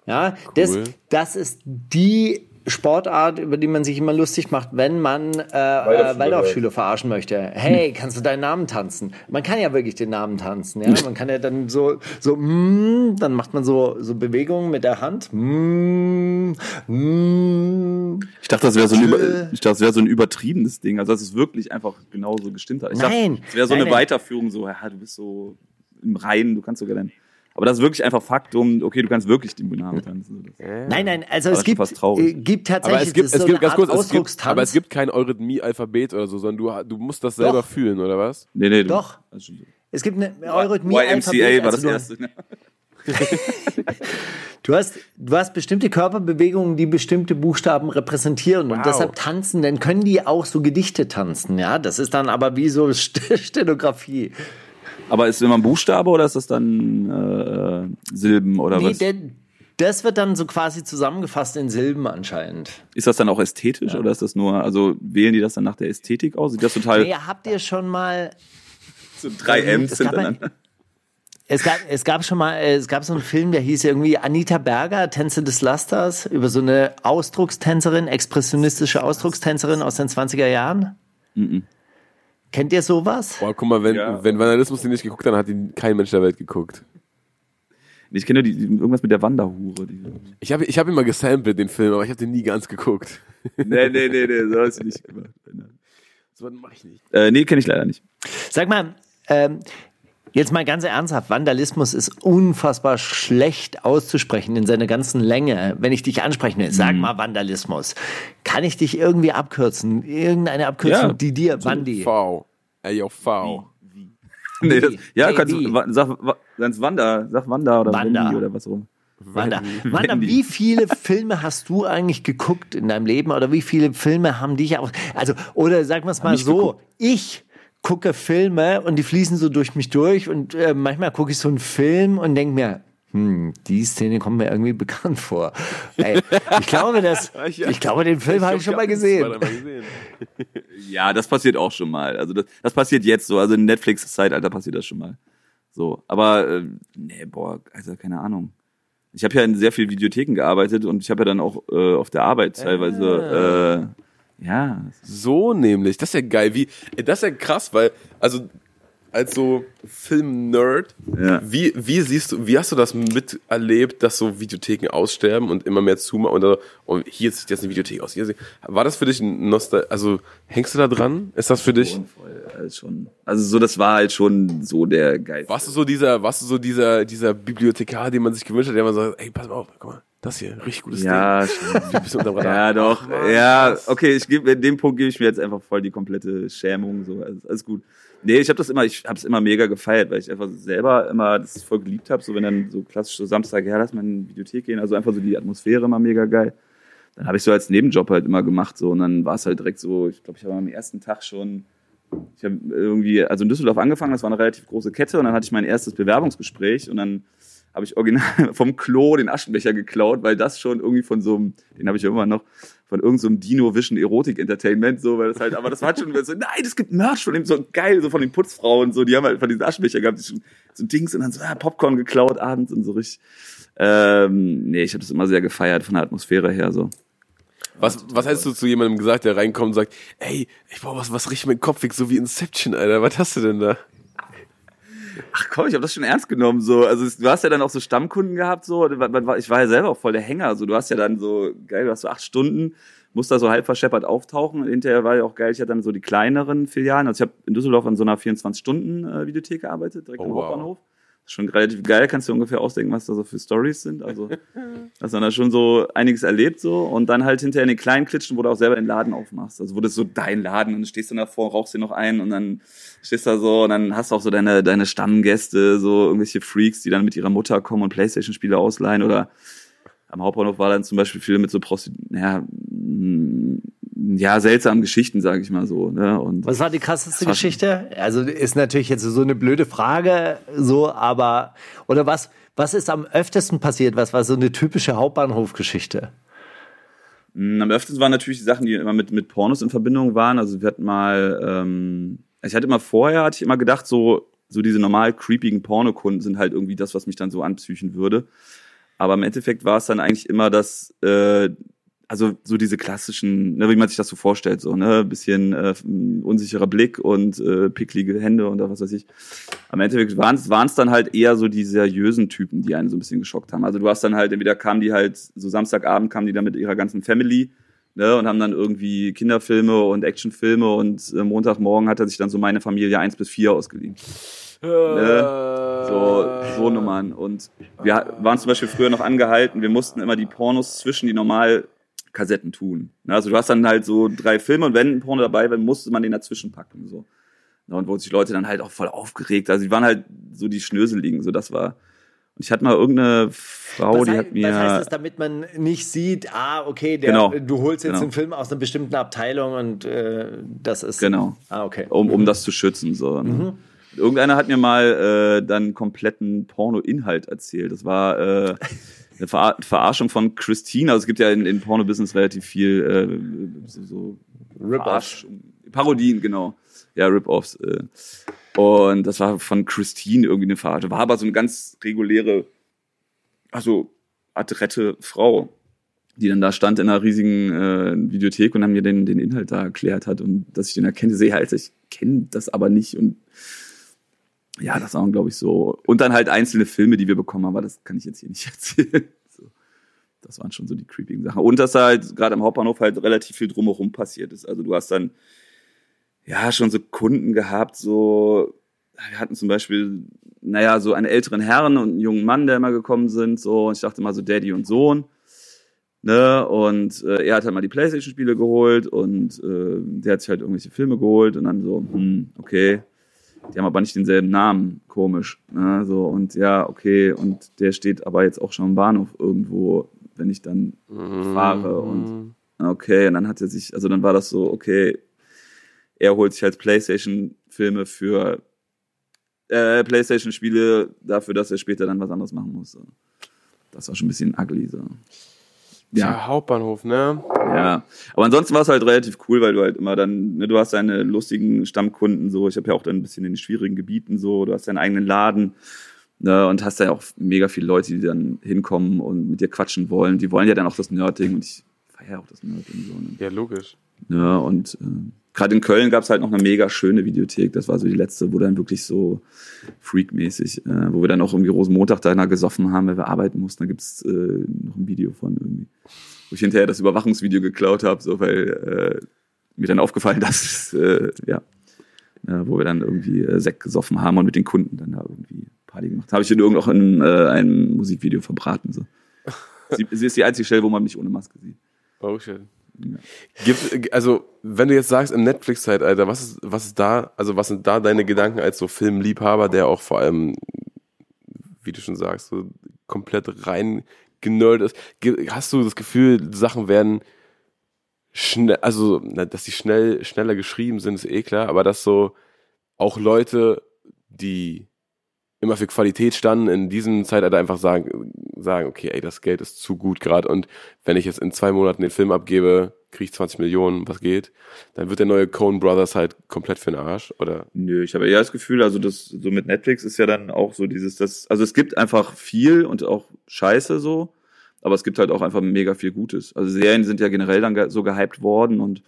Ja, das, das ist die Sportart, über die man sich immer lustig macht, wenn man äh, äh, Waldorfschüler verarschen möchte. Hey, kannst du deinen Namen tanzen? Man kann ja wirklich den Namen tanzen, ja. Man kann ja dann so, so, mm, dann macht man so, so Bewegungen mit der Hand. Mm, mm. ich dachte, das wäre so ein, Äh. über, ich dachte, das wäre so ein übertriebenes Ding. Also, dass es wirklich einfach genauso gestimmt hat. Ich Nein, dachte, es wäre so nein, eine nein. Weiterführung, so, ja, du bist so im Reinen, du kannst sogar dann. Aber das ist wirklich einfach Faktum, okay, du kannst wirklich den Namen tanzen. Nein, nein, also Aber es gibt, äh, gibt tatsächlich Aber es gibt, das ist es so gibt, eine ganz Art kurz, es gibt, Ausdruckstanz. aber es gibt kein Eurythmie-Alphabet oder so, sondern du, du musst das selber Doch. fühlen, oder was? Nee, nee, du- Doch. das ist schon so. Es gibt eine Eurythmie. YMCA war das du, erste. ne? Du hast, du hast bestimmte Körperbewegungen, die bestimmte Buchstaben repräsentieren und Wow. deshalb tanzen, dann können die auch so Gedichte tanzen, ja. Das ist dann aber wie so St Stenografie. Aber ist es immer ein Buchstabe oder ist das dann äh, Silben oder Nee, was? der, das wird dann so quasi zusammengefasst in Silben anscheinend. Ist das dann auch ästhetisch oder ist das nur, also wählen die das dann nach der Ästhetik aus? Sieht das total Nee, habt ihr schon mal so drei M's es gab ein- hintereinander? Es gab, es gab schon mal, äh, es gab so einen Film, der hieß irgendwie Anita Berger, Tänze des Lasters, über so eine Ausdruckstänzerin, expressionistische Ausdruckstänzerin aus den 20er Jahren. Kennt ihr sowas? Boah, guck mal, wenn, Ja. wenn Vandalismus den nicht geguckt hat, dann hat ihn kein Mensch der Welt geguckt. Ich kenne die, die, irgendwas mit der Wanderhure. Die, Ich habe ich hab ihn mal gesampelt, den Film, aber ich habe den nie ganz geguckt. nee, nee, nee, nee, so hast du nicht gemacht. So was mache ich nicht. Äh, nee, kenne ich leider nicht. Sag mal, ähm, jetzt mal ganz ernsthaft, Vandalismus ist unfassbar schlecht auszusprechen in seiner ganzen Länge. Wenn ich dich ansprechen will, Mhm. sag mal Vandalismus. Kann ich dich irgendwie abkürzen? Irgendeine Abkürzung, Ja. die dir, Vandi. V. Ey, yo, V. Nee, das, ja, Hey, kannst wie? du, sag, sag Wanda, sag Wanda oder Wanda. Oder was immer. Wanda, Wanda, wie viele Filme hast du eigentlich geguckt in deinem Leben oder wie viele Filme haben dich auch, also, oder sagen wir es mal so, geguckt. ich gucke Filme und die fließen so durch mich durch und äh, manchmal gucke ich so einen Film und denke mir, hm, die Szene kommt mir irgendwie bekannt vor. Ey, ich glaube, das, ich glaube, den Film habe ich schon mal gesehen. Ja, das passiert auch schon mal. Also das, das passiert jetzt so. Also in Netflix-Zeitalter passiert das schon mal. So, aber äh, nee, boah, also keine Ahnung. Ich habe ja in sehr vielen Videotheken gearbeitet und ich habe ja dann auch äh, auf der Arbeit teilweise äh, ja. So nämlich, das ist ja geil. Wie, das ist ja krass, weil, also als so Film-Nerd, Ja. wie, wie siehst du, wie hast du das miterlebt, dass so Videotheken aussterben und immer mehr zumachen und, und hier sieht jetzt eine Videothek aus. Hier sieht, war das für dich ein Nostal, also hängst du da dran? Ist das für dich? Schon. Also so, das war halt schon so der Geist. Warst du so dieser, warst du so dieser, dieser Bibliothekar, den man sich gewünscht hat, der immer sagt, ey, pass mal auf, guck mal, das hier, richtig gutes Ja, Ding. Ja, doch. Ach, ja, okay, ich gebe in dem Punkt gebe ich mir jetzt einfach voll die komplette Schämung so, alles, alles gut. Nee, ich habe das immer ich habe es immer mega gefeiert, weil ich einfach selber immer das voll geliebt habe, so wenn dann so klassisch so Samstag, ja, lass mal in die Videothek gehen, also einfach so die Atmosphäre immer mega geil. Dann habe ich so als Nebenjob halt immer gemacht so und dann war es halt direkt so, ich glaube, ich habe am ersten Tag schon ich habe irgendwie, also in Düsseldorf angefangen, das war eine relativ große Kette und dann hatte ich mein erstes Bewerbungsgespräch und dann habe ich original vom Klo den Aschenbecher geklaut, weil das schon irgendwie von so einem, den habe ich ja immer noch, von irgendeinem so Dino Vision Erotik Entertainment, so, weil das halt, aber das war schon so, nein, es gibt Merch von dem, so geil, so von den Putzfrauen, so, die haben halt von diesen Aschenbecher gehabt, die schon, so Dings und dann so, ah, Popcorn geklaut abends und so richtig. Ähm, nee, ich habe das immer sehr gefeiert von der Atmosphäre her, so. Was, was hättest du zu jemandem gesagt, der reinkommt und sagt, ey, ich brauch was, was richtig mit Kopf weg, so wie Inception, Alter, was hast du denn da? Ach komm, ich habe das schon ernst genommen so. Also du hast ja dann auch so Stammkunden gehabt so. Ich war ja selber auch voll der Hänger. Also du hast ja dann so geil, du hast so acht Stunden, musst da so halb verscheppert auftauchen. Und hinterher war ja auch geil. Ich hatte dann so die kleineren Filialen. Also ich habe in Düsseldorf an so einer 24-Stunden-Videothek gearbeitet, direkt Oh, am wow. Hauptbahnhof. Schon relativ geil. Kannst du ungefähr ausdenken, was da so für Stories sind. Also hast dann da schon so einiges erlebt so. Und dann halt hinterher in den kleinen Klitschen, wo du auch selber den Laden aufmachst. Also wo das so dein Laden und du stehst dann davor, rauchst dir noch ein und dann stehst da so und dann hast du auch so deine, deine Stammgäste, so irgendwelche Freaks, die dann mit ihrer Mutter kommen und Playstation-Spiele ausleihen oder am Hauptbahnhof war dann zum Beispiel viel mit so Prosti ja, mm, ja, seltsamen Geschichten, sage ich mal so. Ne? Und Was war die krasseste Geschichte? Also ist natürlich jetzt so eine blöde Frage, so, aber oder was? Was ist am öftesten passiert? Was war so eine typische Hauptbahnhofgeschichte? Mm, Am öftesten waren natürlich die Sachen, die immer mit, mit Pornos in Verbindung waren. Also wir hatten mal, ähm, ich hatte immer vorher, hatte ich immer gedacht, so, so diese normal creepigen Pornokunden sind halt irgendwie das, was mich dann so anpsychen würde. Aber im Endeffekt war es dann eigentlich immer das, äh, also so diese klassischen, ne, wie man sich das so vorstellt, so, ne, bisschen äh, unsicherer Blick und äh, picklige Hände und was weiß ich. Am Endeffekt waren es dann halt eher so die seriösen Typen, die einen so ein bisschen geschockt haben. Also du hast dann halt, entweder kamen die halt, so Samstagabend kamen die dann mit ihrer ganzen Family, ne, und haben dann irgendwie Kinderfilme und Actionfilme und äh, Montagmorgen hat er sich dann so meine Familie 1 bis 4 ausgeliehen. Ne? So, so Nummern. Und wir waren zum Beispiel früher noch angehalten, wir mussten immer die Pornos zwischen die Normalkassetten tun. Ne, Also du hast dann halt so drei Filme und wenn ein Porno dabei war, musste man den dazwischen packen. So. Ja, Und wo sich Leute dann halt auch voll aufgeregt. Also die waren halt so die Schnöseligen, so das war. Und ich hatte mal irgendeine Frau, was, die hat mir. was heißt das, damit man nicht sieht, ah, okay, der, Genau. du holst jetzt Genau. einen Film aus einer bestimmten Abteilung und äh, das ist. Genau. Ah, okay. um, um das zu schützen. So, ne? Irgendeiner hat mir mal äh, dann kompletten Porno-Inhalt erzählt. Das war äh, eine Ver Verarschung von Christine. Also es gibt ja in, in Porno-Business relativ viel äh, so, so Rip-Offs. Parodien, genau. Ja, Rip-Offs. Äh. Und das war von Christine irgendwie eine Verarsche. War aber so eine ganz reguläre, also adrette Frau, die dann da stand in einer riesigen äh, Videothek und dann mir den, den Inhalt da erklärt hat und dass ich den erkenne, sehe halt, ich kenne das aber nicht und ja, das waren, glaube ich, so. Und dann halt einzelne Filme, die wir bekommen haben, aber das kann ich jetzt hier nicht erzählen. So. Das waren schon so die creepigen Sachen. Und dass da halt gerade am Hauptbahnhof halt relativ viel drumherum passiert ist. Also du hast dann ja schon so Kunden gehabt, so wir hatten zum Beispiel, naja, so einen älteren Herrn und einen jungen Mann, der immer gekommen sind, so, und ich dachte mal so Daddy und Sohn. Ne, und äh, er hat halt mal die Playstation-Spiele geholt und äh, der hat sich halt irgendwelche Filme geholt und dann so, hm, okay, die haben aber nicht denselben Namen, komisch. Ne, so, und ja, okay, und der steht aber jetzt auch schon am Bahnhof irgendwo, wenn ich dann fahre und okay, und dann hat er sich, also dann war das so, okay, er holt sich als Playstation-Filme für äh, Playstation-Spiele dafür, dass er später dann was anderes machen muss. So. das war schon ein bisschen ugly. So. Ja, Ja, Hauptbahnhof, ne? ja. Aber ansonsten war es halt relativ cool, weil du halt immer dann, ne, du hast deine lustigen Stammkunden so. Ich habe ja auch dann ein bisschen in den schwierigen Gebieten so. Du hast deinen eigenen Laden ne, und hast ja auch mega viele Leute, die dann hinkommen und mit dir quatschen wollen. Die wollen ja dann auch das Nerding und ich feiere auch das Nerding so. Ne? Ja, logisch. Ja, und äh, gerade in Köln gab es halt noch eine mega schöne Videothek. Das war so die letzte, wo dann wirklich so freakmäßig, äh, wo wir dann auch irgendwie Rosenmontag da gesoffen haben, weil wir arbeiten mussten. Da gibt's äh, noch ein Video von irgendwie. Wo ich hinterher das Überwachungsvideo geklaut habe, so weil äh, mir dann aufgefallen, dass äh, ja, äh, wo wir dann irgendwie äh, Sekt gesoffen haben und mit den Kunden dann da irgendwie Party gemacht. Habe ich in irgend auch in äh, einem Musikvideo verbraten. So. Sie, sie ist die einzige Stelle, wo man mich ohne Maske sieht. Oh shit. Gibt, also, wenn du jetzt sagst, im Netflix-Zeitalter, was ist, was ist da, also was sind da deine Gedanken als so Filmliebhaber, der auch vor allem, wie du schon sagst, so komplett rein genördet ist? Hast du das Gefühl, Sachen werden schnell, also, dass die schnell, schneller geschrieben sind, ist eh klar, aber dass so auch Leute, die immer für Qualität standen, in diesem Zeitalter einfach sagen, sagen, okay, ey, das Geld ist zu gut gerade und wenn ich jetzt in zwei Monaten den Film abgebe, kriege ich 20 Millionen, was geht, dann wird der neue Coen Brothers halt komplett für den Arsch, oder? Nö, ich habe eher das Gefühl, also das so mit Netflix ist ja dann auch so dieses, das, also es gibt einfach viel und auch Scheiße so, aber es gibt halt auch einfach mega viel Gutes. Also Serien sind ja generell dann so gehypt worden und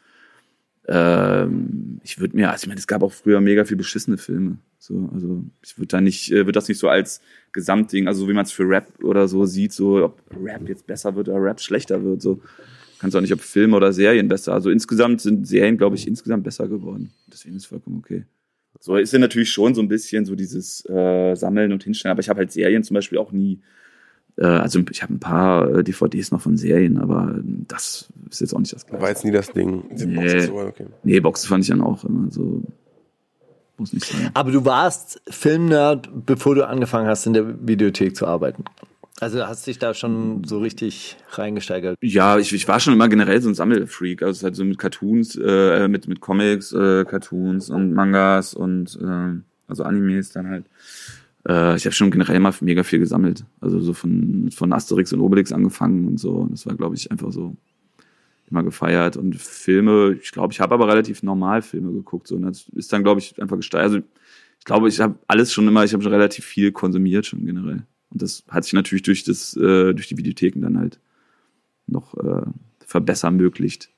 ähm, ich würde mir, also ich meine, es gab auch früher mega viel beschissene Filme. So, also ich würde da nicht, äh, würde das nicht so als Gesamtding, also so wie man es für Rap oder so sieht, so ob Rap jetzt besser wird oder Rap schlechter wird, so kannst auch nicht, ob Filme oder Serien besser. Also insgesamt sind Serien, glaube ich, insgesamt besser geworden. Deswegen ist es vollkommen okay. So ist ja natürlich schon so ein bisschen so dieses äh, Sammeln und Hinstellen, aber ich habe halt Serien zum Beispiel auch nie. Äh, also ich habe ein paar äh, DVDs noch von Serien, aber ähm, das ist jetzt auch nicht das Gleiche. War jetzt nie das Ding. Diese Nee. Boxen okay. Nee, Boxen fand ich dann auch immer so. Muss nicht sein. Aber du warst Filmnerd, bevor du angefangen hast, in der Videothek zu arbeiten. Also hast dich da schon so richtig reingesteigert. Ja, ich, ich war schon immer generell so ein Sammelfreak. Also es ist halt so mit Cartoons, äh, mit, mit Comics, äh, Cartoons und Mangas und äh, also Animes dann halt. Äh, ich habe schon generell mal mega viel gesammelt. Also so von, von Asterix und Obelix angefangen und so. Und das war, glaube ich, einfach so immer gefeiert. Und Filme, ich glaube, ich habe aber relativ normal Filme geguckt. So. Und das ist dann, glaube ich, einfach gesteigert. Also ich glaube, ich habe alles schon immer, ich habe schon relativ viel konsumiert schon generell. Und das hat sich natürlich durch das, äh, durch die Videotheken dann halt noch äh, verbessern möglicht.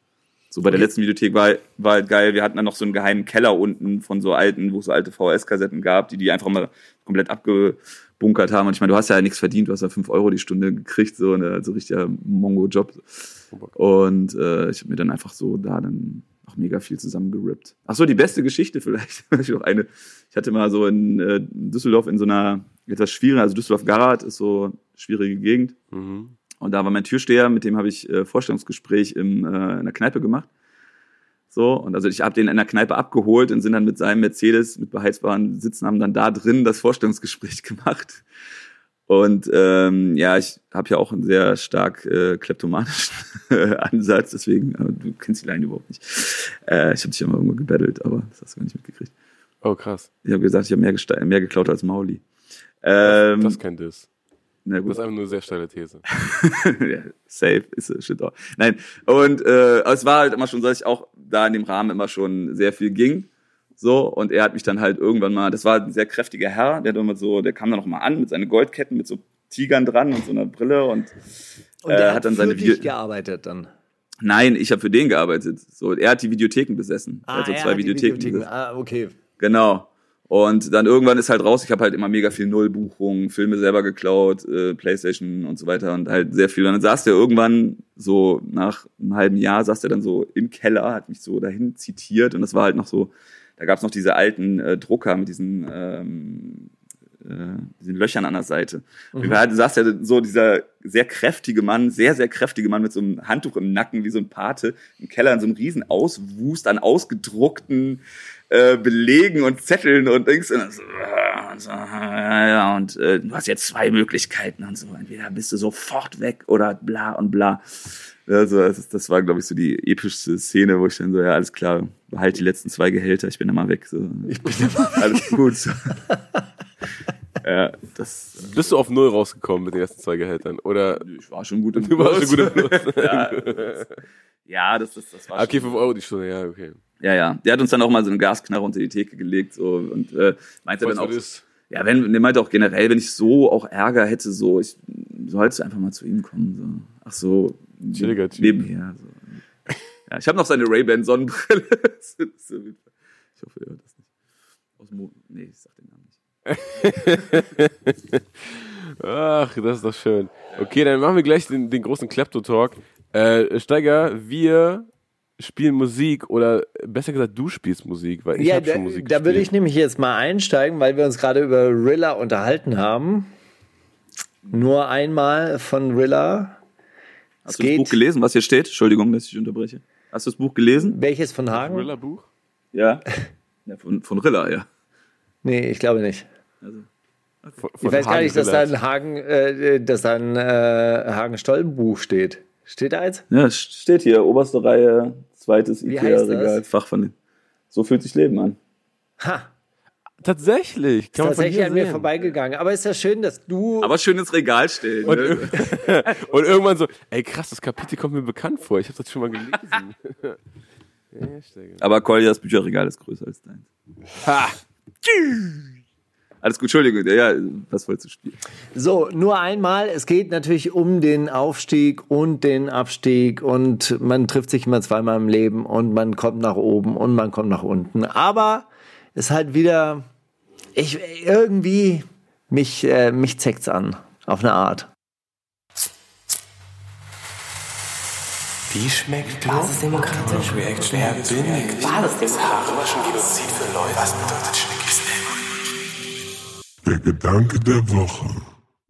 So bei der letzten Videothek war, war halt geil. Wir hatten dann noch so einen geheimen Keller unten von so alten, wo es so alte VHS-Kassetten gab, die die einfach mal komplett abgebunkert haben. Und ich meine, du hast ja nichts verdient, du hast ja fünf Euro die Stunde gekriegt, so, ne, so richtiger Mongo-Job. Und äh, ich habe mir dann einfach so da dann auch mega viel zusammengerippt. Ach so, die beste Geschichte vielleicht. ich noch eine. Ich hatte mal so in äh, Düsseldorf in so einer etwas schwierigen, also Düsseldorf-Garat ist so eine schwierige Gegend. Mhm. Und da war mein Türsteher, mit dem habe ich äh, Vorstellungsgespräch im, äh, in der Kneipe gemacht. So, und also ich habe den in der Kneipe abgeholt und sind dann mit seinem Mercedes mit beheizbaren Sitzen, haben dann da drin das Vorstellungsgespräch gemacht. Und ähm, ja, ich habe ja auch einen sehr stark äh, kleptomanischen Ansatz, deswegen, äh, du kennst die Line überhaupt nicht. Äh, ich habe dich ja mal irgendwo gebettelt, aber das hast du gar nicht mitgekriegt. Oh, krass. Ich habe gesagt, ich habe mehr, mehr geklaut als Mauli. Ähm, das kennt es. Na Das gut. ist einfach nur eine sehr steile These. ja, safe ist shit auch. Nein, und äh, es war halt immer schon so, dass ich auch da in dem Rahmen immer schon sehr viel ging. So, und er hat mich dann halt irgendwann mal, das war ein sehr kräftiger Herr, der hat immer so, der kam dann noch mal an mit seinen Goldketten, mit so Tigern dran und so einer Brille und, Und äh, der hat dann seine für dich Video gearbeitet dann. Nein, ich habe für den gearbeitet. So, er hat die Videotheken besessen. er hat so er zwei hat die Videotheken. Ah, okay. Genau. Und dann irgendwann ist halt raus, ich habe halt immer mega viel Nullbuchungen, Filme selber geklaut, äh, Playstation und so weiter und halt sehr viel. Und dann saß der irgendwann so nach einem halben Jahr, saß der dann so im Keller, hat mich so dahin zitiert und das war halt noch so, da gab's noch diese alten äh, Drucker mit diesen, ähm, äh, diesen Löchern an der Seite. Und mhm. halt saß ja so dieser sehr kräftige Mann, sehr, sehr kräftige Mann mit so einem Handtuch im Nacken, wie so ein Pate, im Keller in so einem riesen Auswust an ausgedruckten äh, Belegen und Zetteln und Dings. Und, so, und, so, ja, und äh, du hast jetzt zwei Möglichkeiten und so. Entweder bist du sofort weg oder bla und bla. Also das, das war, glaube ich, so die epischste Szene, wo ich dann so, ja, alles klar, behalt die letzten zwei Gehälter, ich bin dann mal weg. So. Ich bin alles gut. Ja, das. Bist du auf Null rausgekommen mit den ersten zwei Gehältern? Oder Ich war schon gut im du warst schon gut im Plus? ja, das, ja, das, das, das war Okay, schon. 5 Euro die Stunde, ja, okay. Ja, ja. Der hat uns dann auch mal so eine Gasknarre unter die Theke gelegt so, und äh, meinte dann auch. ist. Ja, wenn, der meinte auch generell, wenn ich so auch Ärger hätte, so, ich sollte einfach mal zu ihm kommen. So. Ach so, Chilliger Typ. nebenher. So. Ja, ich habe noch seine Ray-Ban Sonnenbrille. ich hoffe, er hört das nicht. Aus Mo nee, ich sag den Namen. Ach, das ist doch schön. Okay, dann machen wir gleich den, den großen Klepto-Talk. Äh, Steiger, wir spielen Musik oder besser gesagt, du spielst Musik, weil ich ja, habe da, schon Musik da würde ich nämlich jetzt mal einsteigen, weil wir uns gerade über Rilla unterhalten haben. Nur einmal von Rilla. Hast Es du das Buch gelesen, was hier steht? Entschuldigung, dass ich unterbreche. Hast du das Buch gelesen? Welches von Hagen? Thriller-Buch? Ja. ja von, von Rilla, ja. Nee, ich glaube nicht. Also, Von, Ich weiß gar Hagen nicht, dass da ein Hagen, äh, dass da ein äh, Hagen-Stollen-Buch steht. Steht da eins? ja, steht hier, oberste Reihe, zweites Ikea-Regal? Fach von den. So fühlt sich Leben an. Ha, Tatsächlich. Kann man von tatsächlich an mir sehen. vorbeigegangen. Aber ist ja schön, dass du. Aber schön ins Regal stellen. Und, ne? und irgendwann so, ey krass, das Kapitel kommt mir bekannt vor. Ich habe das schon mal gelesen. ja. Aber Koljas Bücherregal ist größer als dein. Ha! Alles gut, Entschuldigung, ja, ja, was wolltest du spielen? So, nur einmal. Es geht natürlich um den Aufstieg und den Abstieg und man trifft sich immer zweimal im Leben und man kommt nach oben und man kommt nach unten. Aber es ist halt wieder, ich irgendwie mich äh, mich zeckt's an auf eine Art. Wie schmeckt Basisdemokratisch. Reaction? Wer bin ich? Basisdemokratisch. Waschen Genozid für Leute. Was bedeutet Der Gedanke der Woche.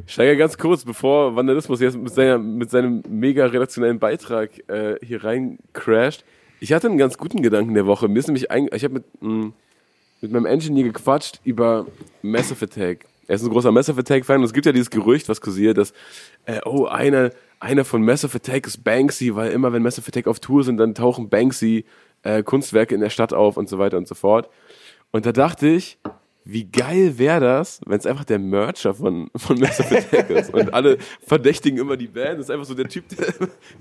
Steiger, ganz kurz, bevor Vandalismus jetzt mit, seiner, mit seinem mega redaktionellen Beitrag äh, hier rein crasht. Ich hatte einen ganz guten Gedanken der Woche. Mir ist nämlich ein, ich habe mit, mh, mit meinem Engineer gequatscht über Massive Attack. Er ist ein großer Massive Attack-Fan und es gibt ja dieses Gerücht, was kursiert, dass, äh, oh, einer, einer von Massive Attack ist Banksy, weil immer wenn Massive Attack auf Tour sind, dann tauchen Banksy äh, Kunstwerke in der Stadt auf und so weiter und so fort. Und da dachte ich, wie geil wäre das, wenn es einfach der Mercher von, von Massive Attack ist. Und alle verdächtigen immer die Band. Das ist einfach so der Typ, der,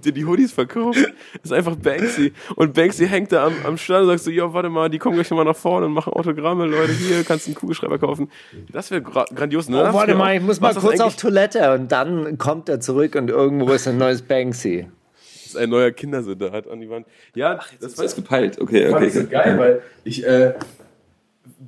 der die Hoodies verkauft. ist einfach Banksy. Und Banksy hängt da am, am Stand und sagt so, ja, warte mal, die kommen gleich nochmal nach vorne und machen Autogramme, Leute, hier, kannst du einen Kugelschreiber kaufen. Das wäre gra grandios. Ne? Oh, warte mal, ich muss mal Was das kurz auf Toilette und dann kommt er zurück und irgendwo ist ein neues Banksy. Das ist ein neuer Kindersoldat an die Wand. Ja, das Das war ist gepeilt, okay, fand ich so okay. geil, weil ich äh,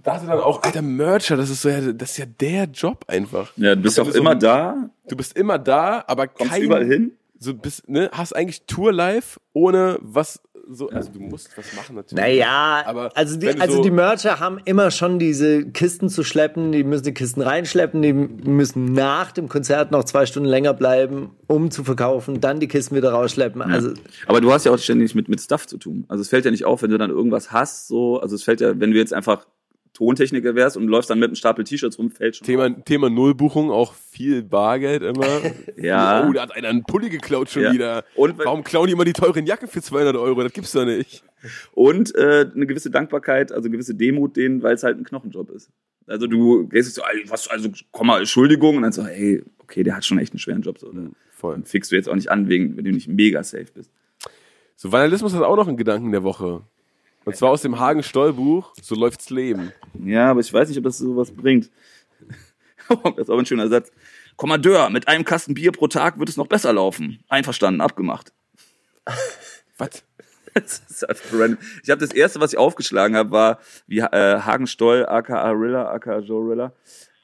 dachte dann auch, alter Mercher, das ist so ja, das ist ja der Job einfach. Ja, du bist Du auch so immer ein- da, Du bist immer da, aber kommst kein überall hin. so bist, ne, hast eigentlich Tour live ohne was so, also du musst was machen natürlich. Naja, Aber also, die, also so- die Mercher haben immer schon diese Kisten zu schleppen, die müssen die Kisten reinschleppen, die müssen nach dem Konzert noch zwei Stunden länger bleiben, um zu verkaufen, dann die Kisten wieder rausschleppen. Also Aber du hast ja auch ständig mit, mit Stuff zu tun. Also es fällt ja nicht auf, wenn du dann irgendwas hast, so, also es fällt ja, wenn du jetzt einfach Tontechniker wärst und läufst dann mit einem Stapel T-Shirts rum, fällt schon. Thema, Thema Nullbuchung, auch viel Bargeld immer. Ja. Oh, da hat einer einen Pulli geklaut schon Ja. wieder. Und Warum klauen die immer die teuren Jacken für 200 Euro? Das gibt's doch nicht. Und äh, eine gewisse Dankbarkeit, also eine gewisse Demut denen, weil es halt ein Knochenjob ist. Also du gehst jetzt so, was, also komm mal, Entschuldigung, und dann so, ey, okay, der hat schon echt einen schweren Job. So, oder? Voll. Dann fickst du jetzt auch nicht an, wegen, wenn du nicht mega safe bist. So, Vandalismus hat auch noch einen Gedanken der Woche. Und zwar aus dem Hagen-Stoll-Buch, so läuft's Leben. Ja, aber ich weiß nicht, ob das so was bringt. das ist auch ein schöner Satz. Kommandeur, mit einem Kasten Bier pro Tag wird es noch besser laufen. Einverstanden, abgemacht. Was? Das ist einfach random. Ich habe das erste, was ich aufgeschlagen habe, war wie äh, Hagen Stoll, aka Rilla, aka Joe Rilla,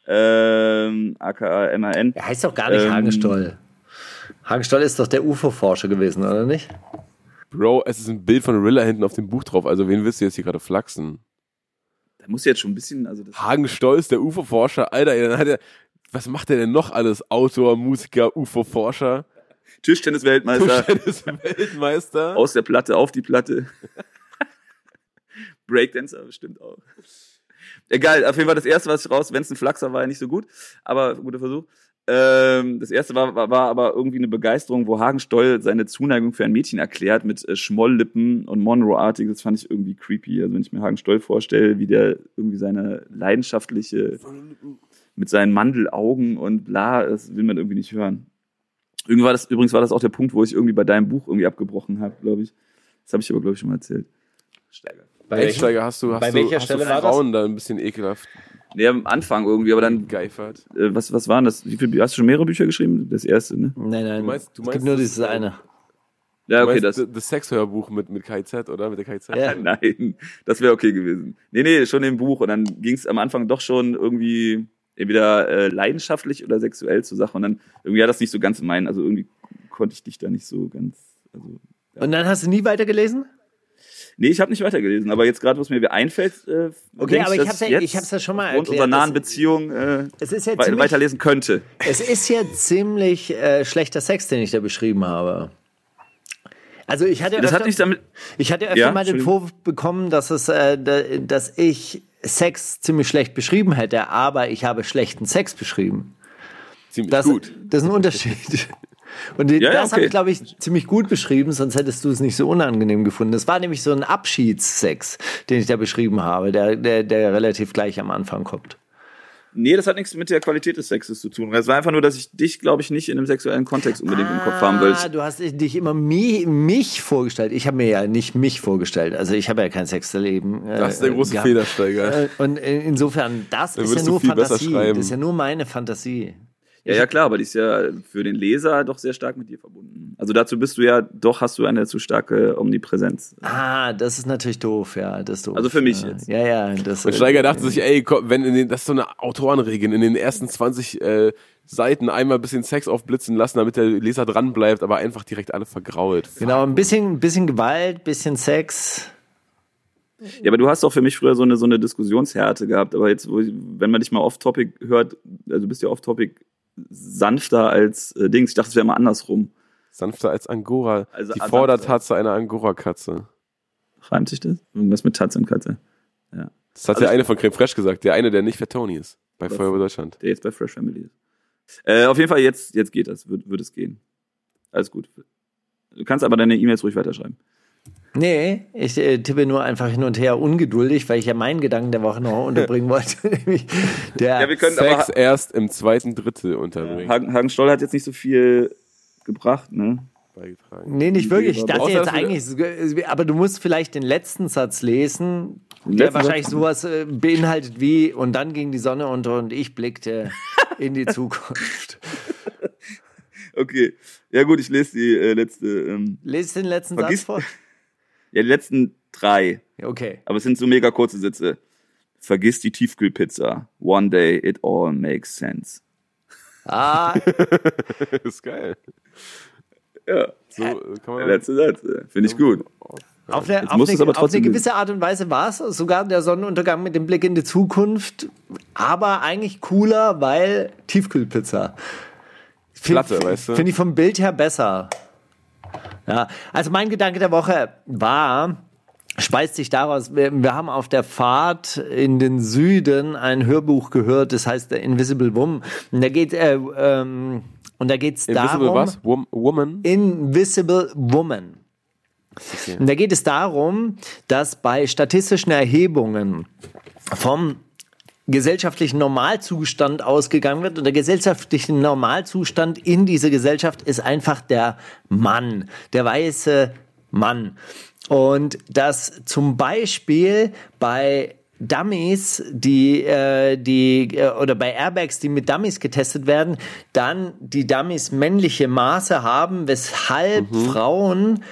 ähm, aka MAN. er heißt doch gar nicht Ähm, Hagenstoll. Hagenstoll ist doch der UFO-Forscher gewesen, oder nicht? Bro, es ist ein Bild von Rilla hinten auf dem Buch drauf. Also wen willst du jetzt hier gerade flachsen? Da muss jetzt schon ein bisschen, also Hagen Stolz, der UFO-Forscher. Alter, ey, dann hat er, was macht er denn noch alles? Autor, Musiker, UFO-Forscher, Tischtennis-Weltmeister Weltmeister. aus der Platte auf die Platte. Breakdancer bestimmt auch. Egal, auf jeden Fall das erste, was ich raus, wenn es ein Flachser war, ja nicht so gut, aber guter Versuch. Ähm, das erste war, war, war aber irgendwie eine Begeisterung, wo Hagen Stoll seine Zuneigung für ein Mädchen erklärt mit äh, Schmolllippen und Monroe-artig. Das fand ich irgendwie creepy. Also wenn ich mir Hagen Stoll vorstelle, wie der irgendwie seine leidenschaftliche mit seinen Mandelaugen und bla, das will man irgendwie nicht hören. Irgendwie war das, übrigens war das auch der Punkt, wo ich irgendwie bei deinem Buch irgendwie abgebrochen habe, glaube ich. Das habe ich aber, glaube ich, schon mal erzählt. Steiger. Bei, Einsteiger hast du, hast bei du, welcher hast Stelle du war das? Frauen da ein bisschen ekelhaft Nee, am Anfang irgendwie, aber dann, geifert. äh, was, was waren das? Wie viel, hast du schon mehrere Bücher geschrieben? Das erste, ne? Nein, nein. Du meinst- du es meinst gibt nur das, dieses eine. Ja, okay, das. das, Sexhörbuch mit, mit KZ, oder? Mit der KZ? Ja. Nein, das wäre okay gewesen. Nee, nee, schon im Buch. Und dann ging es am Anfang doch schon irgendwie entweder äh, leidenschaftlich oder sexuell zur Sache. Und dann irgendwie hat das nicht so ganz meinen. Also irgendwie konnte ich dich da nicht so ganz. Also, Und dann hast du nie weitergelesen? Nee, ich habe nicht weitergelesen. Aber jetzt gerade, was mir einfällt, äh, Okay, aber ich dass hab's ja- ich hab's ja schon mal erklärt, unserer nahen Beziehung äh, Es ist ja ziemlich, weiterlesen könnte. es ist ja ziemlich äh, schlechter Sex, den ich da beschrieben habe. Also ich hatte Das öfter, hat nicht damit. ich hatte öfter Ja, mal den. Vorwurf bekommen, dass es, äh, da- dass ich Sex ziemlich schlecht beschrieben hätte, aber ich habe schlechten Sex beschrieben. Ziemlich Das, gut. das ist ein Unterschied. Und Ja, ja, das habe okay. ich, glaube ich, ziemlich gut beschrieben, sonst hättest du es nicht so unangenehm gefunden. Das war nämlich so ein Abschiedssex, den ich da beschrieben habe, der, der, der relativ gleich am Anfang kommt. Nee, das hat nichts mit der Qualität des Sexes zu tun. Es war einfach nur, dass ich dich, glaube ich, nicht in einem sexuellen Kontext unbedingt im Kopf haben Ah, wollte. du hast dich immer mi, mich vorgestellt. Ich habe mir ja nicht mich vorgestellt. Also ich habe ja kein Sexleben. äh, Das ist der große gehabt. Fehlersteiger. Äh, Und insofern, das ist ja nur Fantasie. Das ist ja nur meine Fantasie. Ja, ja, klar, aber die ist ja für den Leser doch sehr stark mit dir verbunden. Also dazu bist du ja, doch hast du eine zu starke Omnipräsenz. Ah, das ist natürlich doof, ja. Das ist doof. Also für mich ja. jetzt. Ja, ja. Das, Und Steiger dachte sich, ey, komm, wenn in den, das ist so eine Autorenregel, in den ersten 20 äh, Seiten einmal ein bisschen Sex aufblitzen lassen, damit der Leser dran bleibt, aber einfach direkt alle vergrault. Genau, ein bisschen, ein bisschen Gewalt, bisschen Sex. Ja, aber du hast doch für mich früher so eine, so eine Diskussionshärte gehabt. Aber jetzt, wo ich, wenn man dich mal off-topic hört, also du bist ja off-topic sanfter als äh, Dings. Ich dachte, es wäre mal andersrum. Sanfter als Angora. Also die. Vordertatze einer Angora-Katze. Reimt sich das? Irgendwas mit Tatze und Katze. Ja. Das hat Also der ich- eine von Creme Fraiche gesagt, der eine, der nicht für Tony ist. Bei? Feuerwehr Deutschland. Der jetzt bei Fresh Family ist. Äh, auf jeden Fall, jetzt, jetzt geht das. Wird, wird es gehen. Alles gut. Du kannst aber deine E-Mails ruhig weiterschreiben. Nee, ich äh, tippe nur einfach hin und her ungeduldig, weil ich ja meinen Gedanken der Woche noch unterbringen wollte. Nämlich der, Ja, wir können Sex aber. erst im zweiten Drittel unterbringen. Hagen, Hagen Stoll hat jetzt nicht so viel gebracht, ne? beigetragen. Nee, nicht wirklich. Ich dachte jetzt eigentlich, aber du musst vielleicht den letzten Satz lesen, Den der letzten wahrscheinlich Satz? sowas äh, beinhaltet wie, und dann ging die Sonne unter und ich blickte in die Zukunft. Okay. Ja, gut, ich lese die äh, letzte. Ähm, Lies den letzten Vergiss- Satz vor. Ja, die letzten drei. Okay. Aber es sind so mega kurze Sätze. Vergiss die Tiefkühlpizza. One day it all makes sense. Ah, Das ist geil. Ja, So äh, kann man der letzte Satz. äh, Finde ich gut. auf eine, auf eine, auf eine gewisse Art und Weise war es sogar der Sonnenuntergang mit dem Blick in die Zukunft, aber eigentlich cooler, weil Tiefkühlpizza. Find- Platte, weißt du? Finde ich vom Bild her besser. Ja, also mein Gedanke der Woche war, speist sich daraus, wir, wir haben auf der Fahrt in den Süden ein Hörbuch gehört, das heißt The Invisible Woman. Und da geht äh, ähm, und da geht's Invisible darum, was? Wom Woman? Invisible Woman. Und da geht es darum, dass bei statistischen Erhebungen vom gesellschaftlichen Normalzustand ausgegangen wird. Und der gesellschaftliche Normalzustand in dieser Gesellschaft ist einfach der Mann, der weiße Mann. Und dass zum Beispiel bei Dummies, die, äh, die, äh, oder bei Airbags, die mit Dummies getestet werden, dann die Dummies männliche Maße haben, weshalb Frauen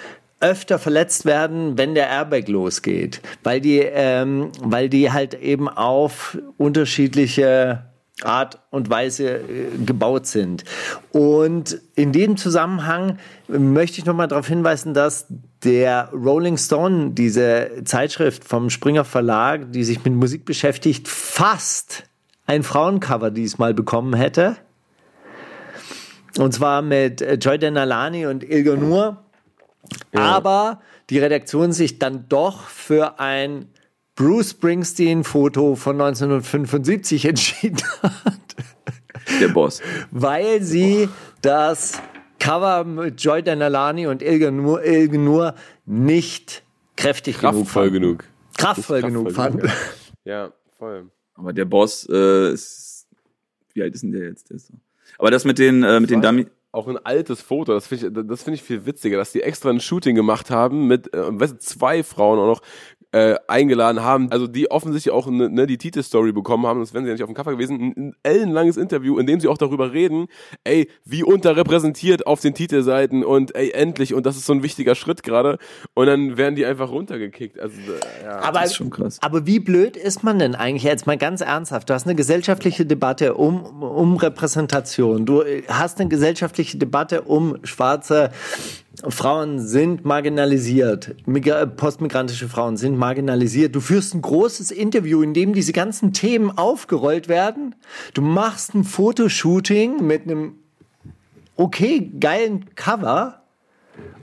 öfter verletzt werden, wenn der Airbag losgeht, weil die, ähm, weil die halt eben auf unterschiedliche Art und Weise äh, gebaut sind. Und in dem Zusammenhang möchte ich nochmal darauf hinweisen, dass der Rolling Stone, diese Zeitschrift vom Springer Verlag, die sich mit Musik beschäftigt, fast ein Frauencover diesmal bekommen hätte. Und zwar mit äh, Joy Denalani und Ilga Nur. Aber die Redaktion sich dann doch für ein Bruce Springsteen-Foto von 1975 entschieden hat, Der Boss. weil sie das Cover mit Joy Denalani und Ilga Nur, nicht kräftig genug Kraftvoll genug. Kraftvoll Nicht genug kraftvoll fanden. Ja, voll. Aber der Boss äh, ist Wie alt ist denn der jetzt? Der ist so. Aber das mit den, äh, mit den Dummy. Auch ein altes Foto, das finde ich, das finde ich viel witziger, dass die extra ein Shooting gemacht haben mit, äh, zwei Frauen auch noch äh, eingeladen haben, also die offensichtlich auch ne, ne, die Titelstory bekommen haben, das wären sie ja nicht auf dem Cover gewesen, ein, ein ellenlanges Interview, in dem sie auch darüber reden, ey, wie unterrepräsentiert auf den Titelseiten und ey, endlich, und das ist so ein wichtiger Schritt gerade, und dann werden die einfach runtergekickt. Also, äh, ja. Aber, Das ist schon krass. aber wie blöd ist man denn eigentlich jetzt mal ganz ernsthaft? Du hast eine gesellschaftliche Debatte um, um Repräsentation. Du hast eine gesellschaftliche Debatte um schwarze Frauen sind marginalisiert. Migra postmigrantische Frauen sind marginalisiert. Du führst ein großes Interview, in dem diese ganzen Themen aufgerollt werden. Du machst ein Fotoshooting mit einem okay geilen Cover.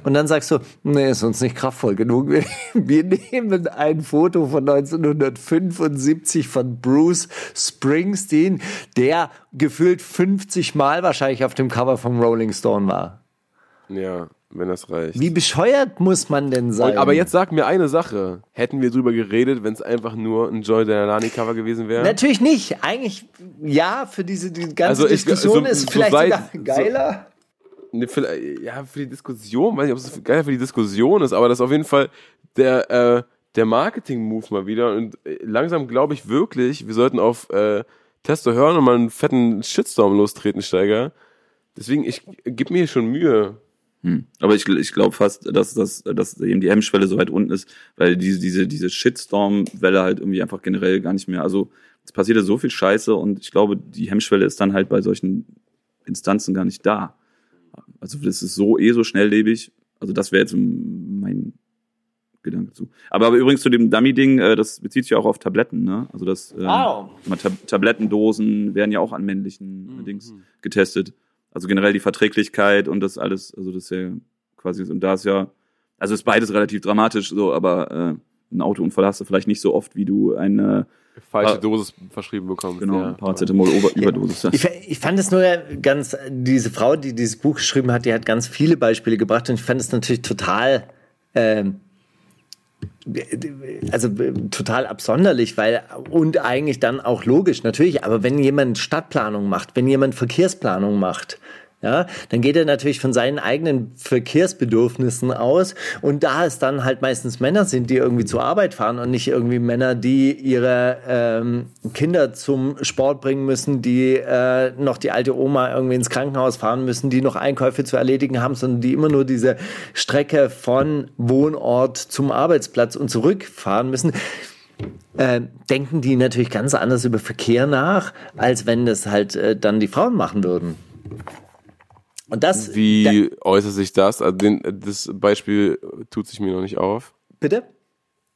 Und dann sagst du, nee, ist uns nicht kraftvoll genug. Wir nehmen ein Foto von 1975 von Bruce Springsteen, der gefühlt 50 Mal wahrscheinlich auf dem Cover vom Rolling Stone war. Ja, wenn das reicht. Wie bescheuert muss man denn sein? Und, aber jetzt sag mir eine Sache. Hätten wir drüber geredet, wenn es einfach nur ein Joy Delany Cover gewesen wäre? Natürlich nicht. Eigentlich, ja, für diese die ganze Also ich- Diskussion so- ist so vielleicht seit- sogar geiler. Ne, für, ja, für die Diskussion, weiß nicht, ob es geil für die Diskussion ist, aber das ist auf jeden Fall der, äh, der Marketing-Move mal wieder. Und äh, langsam glaube ich wirklich, wir sollten auf äh, Testo hören und mal einen fetten Shitstorm lostreten, Steiger. Deswegen, ich gib mir schon Mühe. Hm. Aber ich, ich glaube fast, dass, dass, dass eben die Hemmschwelle so weit unten ist, weil diese, diese, diese Shitstorm-Welle halt irgendwie einfach generell gar nicht mehr, also es passiert ja so viel Scheiße und ich glaube, die Hemmschwelle ist dann halt bei solchen Instanzen gar nicht da. Also das ist so eh so schnelllebig. Also das wäre jetzt mein Gedanke zu. Aber, aber übrigens zu dem Dummy-Ding, äh, das bezieht sich ja auch auf Tabletten, ne? Also das äh, Wow. mal Tab Tablettendosen werden ja auch an männlichen Mhm. Dings getestet. Also generell die Verträglichkeit und das alles, also das ist ja quasi, und da ist ja, also ist beides relativ dramatisch, so, aber äh, einen Autounfall hast du vielleicht nicht so oft, wie du eine, Falsche Ah. Dosis verschrieben bekommst. genau, ja. Paracetamol-Überdosis hast. Ich, ich fand es nur ganz, diese Frau, die dieses Buch geschrieben hat, die hat ganz viele Beispiele gebracht und ich fand es natürlich total, ähm, also äh, total absonderlich, weil und eigentlich dann auch logisch natürlich, aber wenn jemand Stadtplanung macht, wenn jemand Verkehrsplanung macht, ja, dann geht er natürlich von seinen eigenen Verkehrsbedürfnissen aus und da es dann halt meistens Männer sind, die irgendwie zur Arbeit fahren und nicht irgendwie Männer, die ihre ähm, Kinder zum Sport bringen müssen, die äh, noch die alte Oma irgendwie ins Krankenhaus fahren müssen, die noch Einkäufe zu erledigen haben, sondern die immer nur diese Strecke von Wohnort zum Arbeitsplatz und zurückfahren müssen äh, denken die natürlich ganz anders über Verkehr nach, als wenn das halt äh, dann die Frauen machen würden. Und das. Wie äußert sich das? Also den, das Beispiel tut sich mir noch nicht auf. Bitte?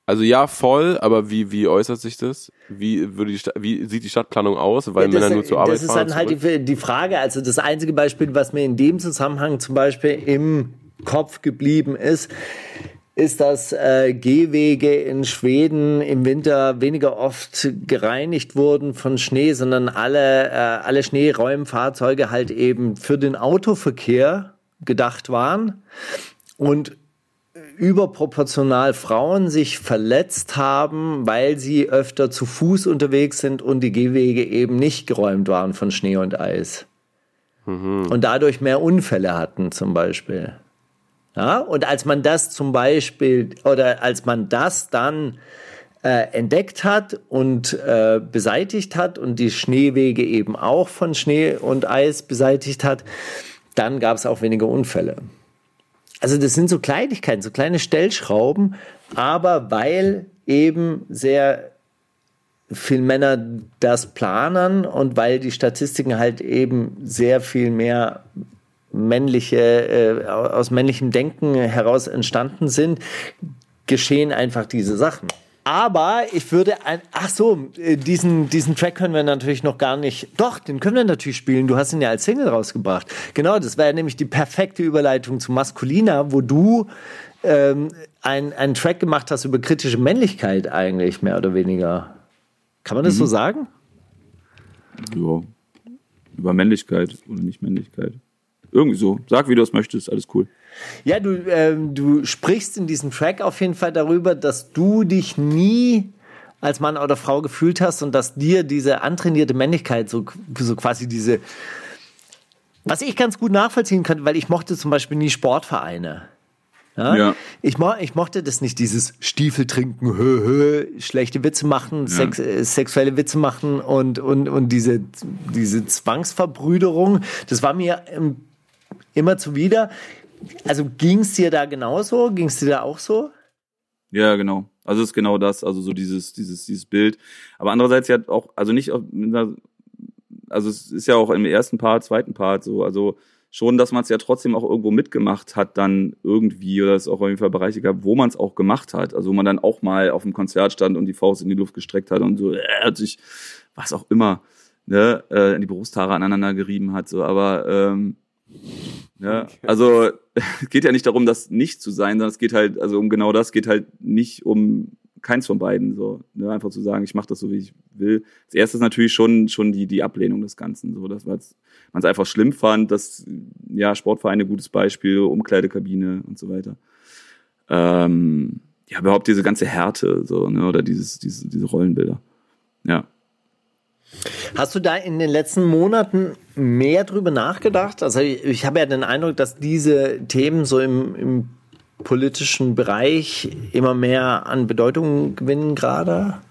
Also ja, voll, aber wie, wie äußert sich das? Wie, würde die Sta- wie sieht die Stadtplanung aus, weil Ja, Männer nur zur Arbeit das ist fahren? dann halt die, die Frage, also das einzige Beispiel, was mir in dem Zusammenhang zum Beispiel im Kopf geblieben ist, ist, dass äh, Gehwege in Schweden im Winter weniger oft gereinigt wurden von Schnee, sondern alle, äh, alle Schneeräumfahrzeuge halt eben für den Autoverkehr gedacht waren und überproportional Frauen sich verletzt haben, weil sie öfter zu Fuß unterwegs sind und die Gehwege eben nicht geräumt waren von Schnee und Eis. Und dadurch mehr Unfälle hatten zum Beispiel. Ja, und als man das zum Beispiel, oder als man das dann äh, entdeckt hat und äh, beseitigt hat und die Schneewege eben auch von Schnee und Eis beseitigt hat, dann gab es auch weniger Unfälle. Also das sind so Kleinigkeiten, so kleine Stellschrauben, aber weil eben sehr viel Männer das planen und weil die Statistiken halt eben sehr viel mehr männliche, äh, aus männlichem Denken heraus entstanden sind, geschehen einfach diese Sachen. Aber ich würde ein, ach so, äh, diesen, diesen Track können wir natürlich noch gar nicht, doch, den können wir natürlich spielen. Du hast ihn ja als Single rausgebracht. Genau, das wäre nämlich die perfekte Überleitung zu Maskulina, wo du ähm, ein- einen Track gemacht hast über kritische Männlichkeit eigentlich, mehr oder weniger. Kann man das so sagen? Ja. Über Männlichkeit oder nicht Männlichkeit. Irgendwie so. Sag, wie du es möchtest, alles cool. Ja, du, ähm, du sprichst in diesem Track auf jeden Fall darüber, dass du dich nie als Mann oder Frau gefühlt hast und dass dir diese antrainierte Männlichkeit so, so quasi diese, was ich ganz gut nachvollziehen könnte, weil ich mochte zum Beispiel nie Sportvereine. Ja? Ja. Ich, mo ich mochte das nicht, dieses Stiefel trinken, hö, hö, schlechte Witze machen, sex äh, sexuelle Witze machen und, und, und diese, diese Zwangsverbrüderung. Das war mir ähm, immer zuwider. Also ging es dir da genauso? Ging es dir da auch so? Ja, genau. Also ist genau das, also so dieses, dieses, dieses Bild. Aber andererseits ja auch, also nicht, also es ist ja auch im ersten Part, zweiten Part so, also schon, dass man es ja trotzdem auch irgendwo mitgemacht hat, dann irgendwie, oder es auch auf jeden Fall Bereiche gab, wo man es auch gemacht hat. Also wo man dann auch mal auf dem Konzert stand und die Faust in die Luft gestreckt hat und so, äh, hat sich, was auch immer, ne, äh, die Brusthaare aneinander gerieben hat, so, aber ähm, ja, also es geht ja nicht darum, das nicht zu sein, sondern es geht halt, also um genau das, geht halt nicht um keins von beiden, so, ne, einfach zu sagen, ich mache das so, wie ich will. Als erstes natürlich schon, schon die, die Ablehnung des Ganzen, so, dass man es einfach schlimm fand, dass, ja, Sportvereine, gutes Beispiel, Umkleidekabine und so weiter. Ähm, ja, überhaupt diese ganze Härte, so, ne, oder dieses, diese, diese Rollenbilder. Ja. Hast du da in den letzten Monaten mehr drüber nachgedacht? Also ich, ich habe ja den Eindruck, dass diese Themen so im, im politischen Bereich immer mehr an Bedeutung gewinnen gerade.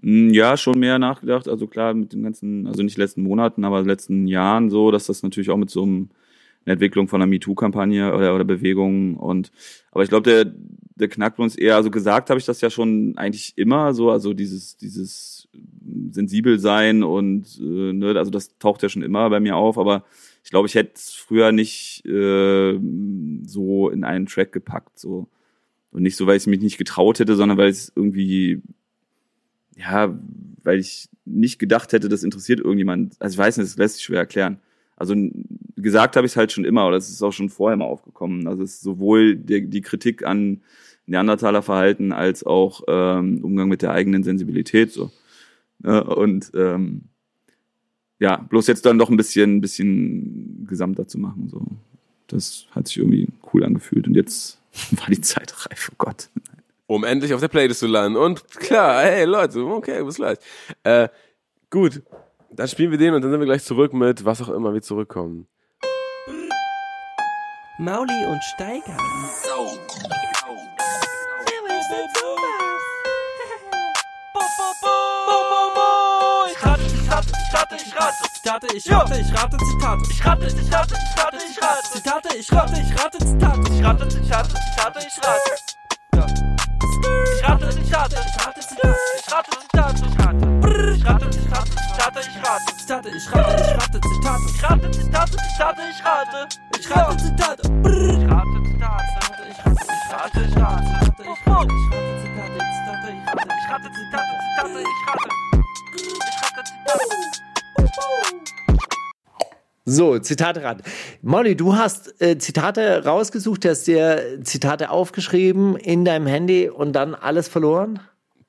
Mm, Ja, schon mehr nachgedacht. Also klar, mit den ganzen, also nicht letzten Monaten, aber letzten Jahren so, dass das natürlich auch mit so einem, einer Entwicklung von einer MeToo-Kampagne oder, oder Bewegung und, aber ich glaube, der, der Knackpunkt ist eher, also gesagt habe ich das ja schon eigentlich immer so, also dieses, dieses sensibel sein und, äh, ne, also das taucht ja schon immer bei mir auf, aber ich glaube, ich hätte es früher nicht äh, so in einen Track gepackt, so. Und nicht so, weil ich mich nicht getraut hätte, sondern weil es irgendwie ja, weil ich nicht gedacht hätte, das interessiert irgendjemand. Also ich weiß nicht, das lässt sich schwer erklären. Also gesagt habe ich es halt schon immer, oder es ist auch schon vorher mal aufgekommen. Also es ist sowohl die, die Kritik an Neandertaler Verhalten als auch ähm, Umgang mit der eigenen Sensibilität so. Ja, und ähm, ja, bloß jetzt dann doch ein bisschen, bisschen gesamter zu machen. So. Das hat sich irgendwie cool angefühlt. Und jetzt war die Zeit reif, oh Gott. um endlich auf der Playlist zu landen. Und klar, hey Leute, okay, bis gleich. Äh, gut, dann spielen wir den und dann sind wir gleich zurück mit was auch immer wir zurückkommen. Mauli und Steiger. Rate, ich rate, ich rate, ich rate. Zitate, ich rate, ich rate, Zitate. Ich rate, ich rate, ich rate, ich rate. Zitate, ich rate, ich rate, Zitate. Ich rate, ich rate, Zitate, ich rate. Ja. Ich rate, ich rate, ich rate, Zitate. Ich rate, Zitate, ich rate. Ich rate, ich rate, Zitate, ich rate. Zitate, ich rate, ich rate, Zitate. Ich rate, Zitate, Zitate, ich rate. Ich rate, Zitate. Ich rate, Zitate, ich rate, ich rate, ich rate, ich rate, ich rate, Zitate, Zitate, ich rate. Ich rate, Zitate, Zitate, ich rate. So, Zitate ran. Molly, du hast äh, Zitate rausgesucht, hast dir Zitate aufgeschrieben in deinem Handy und dann alles verloren?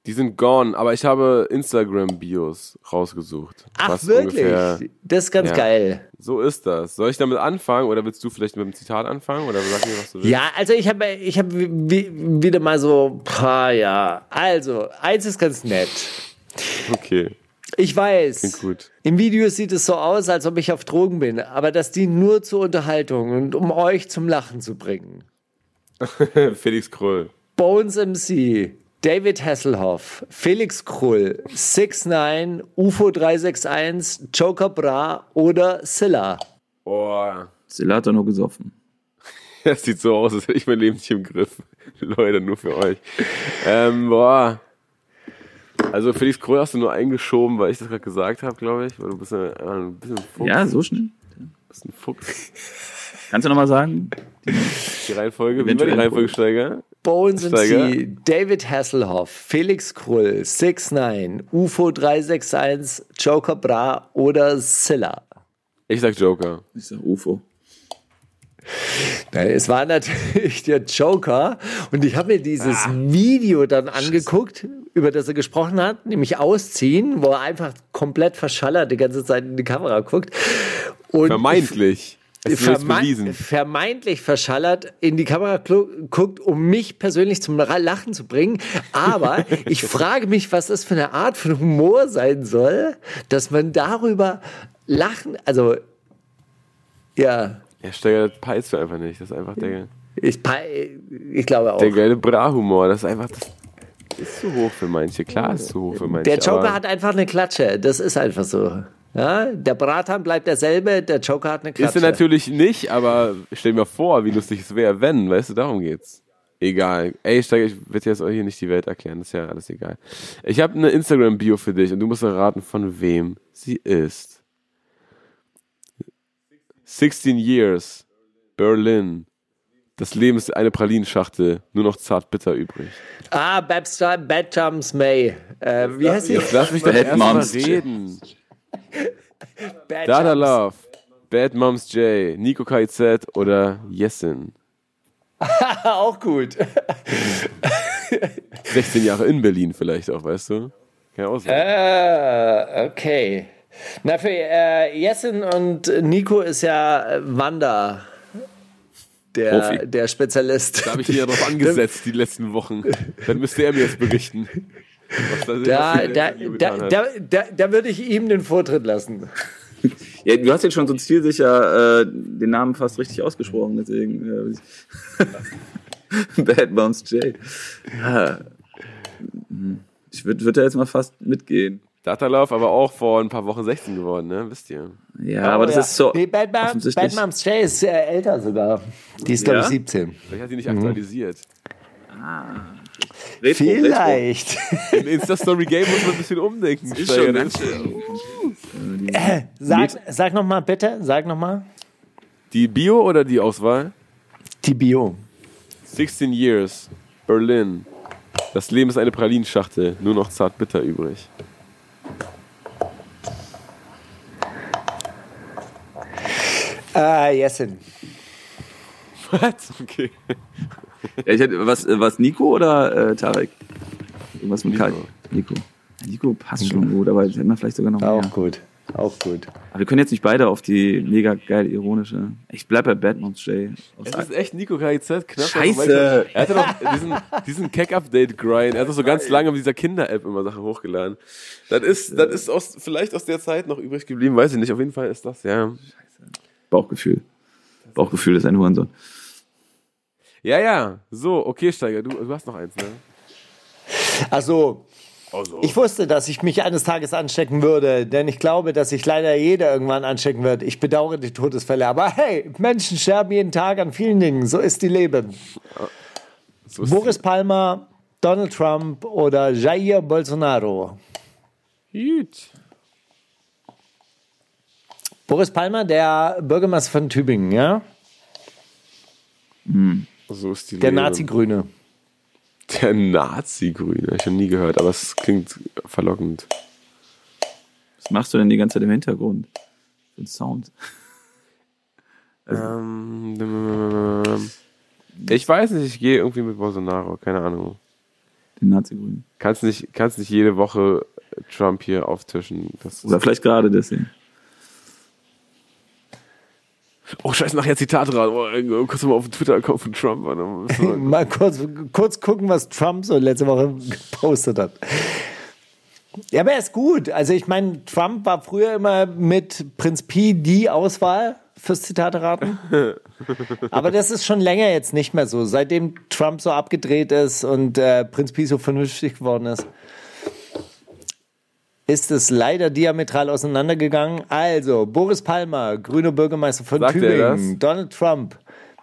Die sind gone, aber ich habe Instagram-Bios rausgesucht. Ach, wirklich? ungefähr- Das ist ganz Ja. geil. So ist das. Soll ich damit anfangen oder willst du vielleicht mit dem Zitat anfangen oder sag mir, was du willst? Ja, also ich habe ich hab wi- wieder mal so, pah, ja. Also, eins ist ganz nett. Okay, Ich weiß, klingt gut. im Video sieht es so aus, als ob ich auf Drogen bin, aber das dient nur zur Unterhaltung und um euch zum Lachen zu bringen. Felix Krull. Bones MC, David Hasselhoff, Felix Krull, 6ix9ine, UFO 361, Joker Bra oder Silla. Boah. Silla hat er noch gesoffen. Das sieht so aus, als hätte ich mein Leben nicht im Griff. Leute, nur für euch. Ähm, boah. Also Felix Krull hast du nur eingeschoben, weil ich das gerade gesagt habe, glaube ich. Weil du bist ja äh, ein bisschen ein Fuchs. Ja, so schnell. bist ein Fuchs. Kannst du nochmal sagen? Die Reihenfolge, wie war die Reihenfolge, Steiger? Bones Steiger. MC, David Hasselhoff, Felix Krull, 6ix9ine, UFO 361, Joker Bra oder Silla. Ich sag Joker. Ich sag UFO. Nein, Es war natürlich der Joker und ich habe mir dieses Video dann angeguckt, über das er gesprochen hat, nämlich Ausziehen, wo er einfach komplett verschallert die ganze Zeit in die Kamera guckt. Und Vermeintlich. Verme vermeintlich verschallert in die Kamera guckt, um mich persönlich zum Lachen zu bringen. Aber ich frage mich, was das für eine Art von Humor sein soll, dass man darüber lachen, also ja, Ja, Steiger, das peilst du einfach nicht. Das ist einfach der, ich, ich glaube auch. der geile Bra-Humor. Das ist einfach, das ist zu hoch für manche. Klar, ist zu hoch für manche. Der Joker hat einfach eine Klatsche. Das ist einfach so. Ja, der Bratan bleibt derselbe, der Joker hat eine Klatsche. Ist er natürlich nicht, aber stell dir mal vor, wie lustig es wäre, wenn, weißt du, darum geht's. Egal. Ey, Steiger, ich werde jetzt euch hier nicht die Welt erklären, das ist ja alles egal. Ich habe eine Instagram-Bio für dich und du musst erraten, von wem sie ist. 16 Years, Berlin. Das Leben ist eine Pralinschachtel, nur noch zart bitter übrig. Ah, Babstar, Bad Jumps May. Äh, wie heißt sie? Jetzt lass mich doch Bad erst mal Moms. reden. Bad Dada. Love, Bad Moms J, Nico KZ oder Yesin. Auch gut. 16 Jahre in Berlin vielleicht auch, weißt du? Kann ja auch sein. Äh, okay. Na, für äh, Jessin und Nico ist ja äh, Wanda der, Profi. der Spezialist. Da habe ich ihn ja drauf angesetzt, die letzten Wochen. Dann müsste er mir jetzt berichten. Was da, Da, da, da, da, da, da würde ich ihm den Vortritt lassen. Ja, du hast jetzt schon so zielsicher äh, den Namen fast richtig ausgesprochen, deswegen. Äh, Bad Moms J. Ja. Ich würde würd da jetzt mal fast mitgehen. Datalauf aber auch vor ein paar Wochen 16 geworden, ne? Wisst ihr? Ja, aber das ja. ist so. Nee, Bad, Mom, Bad Moms J ist äh, älter sogar. Die ist, glaube ich, Ja? 17. Vielleicht hat sie nicht aktualisiert. Retro, Vielleicht. Im Insta-Story-Game muss man ein bisschen umdenken. Retro. Ist schon ne? ganz schön. Sag, sag noch mal bitte, sag noch mal. Die Bio oder die Auswahl? Die Bio. 16 Years, Berlin. Das Leben ist eine Pralinschachtel, nur noch zart bitter übrig. Ah, Jessin. Was? Okay. Ja, ich hätte, was, was Nico oder äh, Tarek? Irgendwas mit Nico. Kai. Nico. Nico passt schon gut, aber das hätten wir vielleicht sogar noch mehr. Auch gut. Auch gut. Aber wir können jetzt nicht beide auf die mega geil ironische. Ich bleib bei Bad Moms J. Aus Es ist echt Nico KIZ, knapp. Scheiße. Er hatte doch diesen, diesen Keck-Update-Grind. Er hat doch so ganz lange mit dieser Kinder-App immer Sachen hochgeladen. Das ist, das ist aus, vielleicht aus der Zeit noch übrig geblieben, weiß ich nicht. Auf jeden Fall ist das, ja. Bauchgefühl. Bauchgefühl ist ein Hurensohn. Ja, ja. So, okay, Steiger, du, du hast noch eins, ne? Also, ich wusste, dass ich mich eines Tages anstecken würde, denn ich glaube, dass sich leider jeder irgendwann anstecken wird. Ich bedauere die Todesfälle, aber hey, Menschen sterben jeden Tag an vielen Dingen. So ist die Leben. So ist Boris Palmer, Donald Trump oder Jair Bolsonaro. Gut. Boris Palmer, der Bürgermeister von Tübingen, ja? So ist die Der. Nazi-Grüne. Der Nazi-Grüne. Ich schon nie gehört, aber es klingt verlockend. Was machst du denn die ganze Zeit im Hintergrund? Für einen Sound. Ähm, ähm, ich weiß nicht, ich gehe irgendwie mit Bolsonaro, keine Ahnung. Den Nazi-Grünen. Kannst nicht, kannst nicht jede Woche Trump hier auftischen. Das Oder vielleicht gerade deswegen. Oh, scheiße, nachher Zitate ran. Oh, äh, kurz mal auf den Twitter-Account von Trump. So. Mal kurz, kurz gucken, was Trump so letzte Woche gepostet hat. Ja, aber er ist gut. Also ich meine, Trump war früher immer mit Prinz Pi die Auswahl fürs Zitate-Raten. aber das ist schon länger jetzt nicht mehr so. Seitdem Trump so abgedreht ist und äh, Prinz Pi so vernünftig geworden ist, ist es leider diametral auseinandergegangen. Also, Boris Palmer, grüner Bürgermeister von Sagt Tübingen, Donald Trump.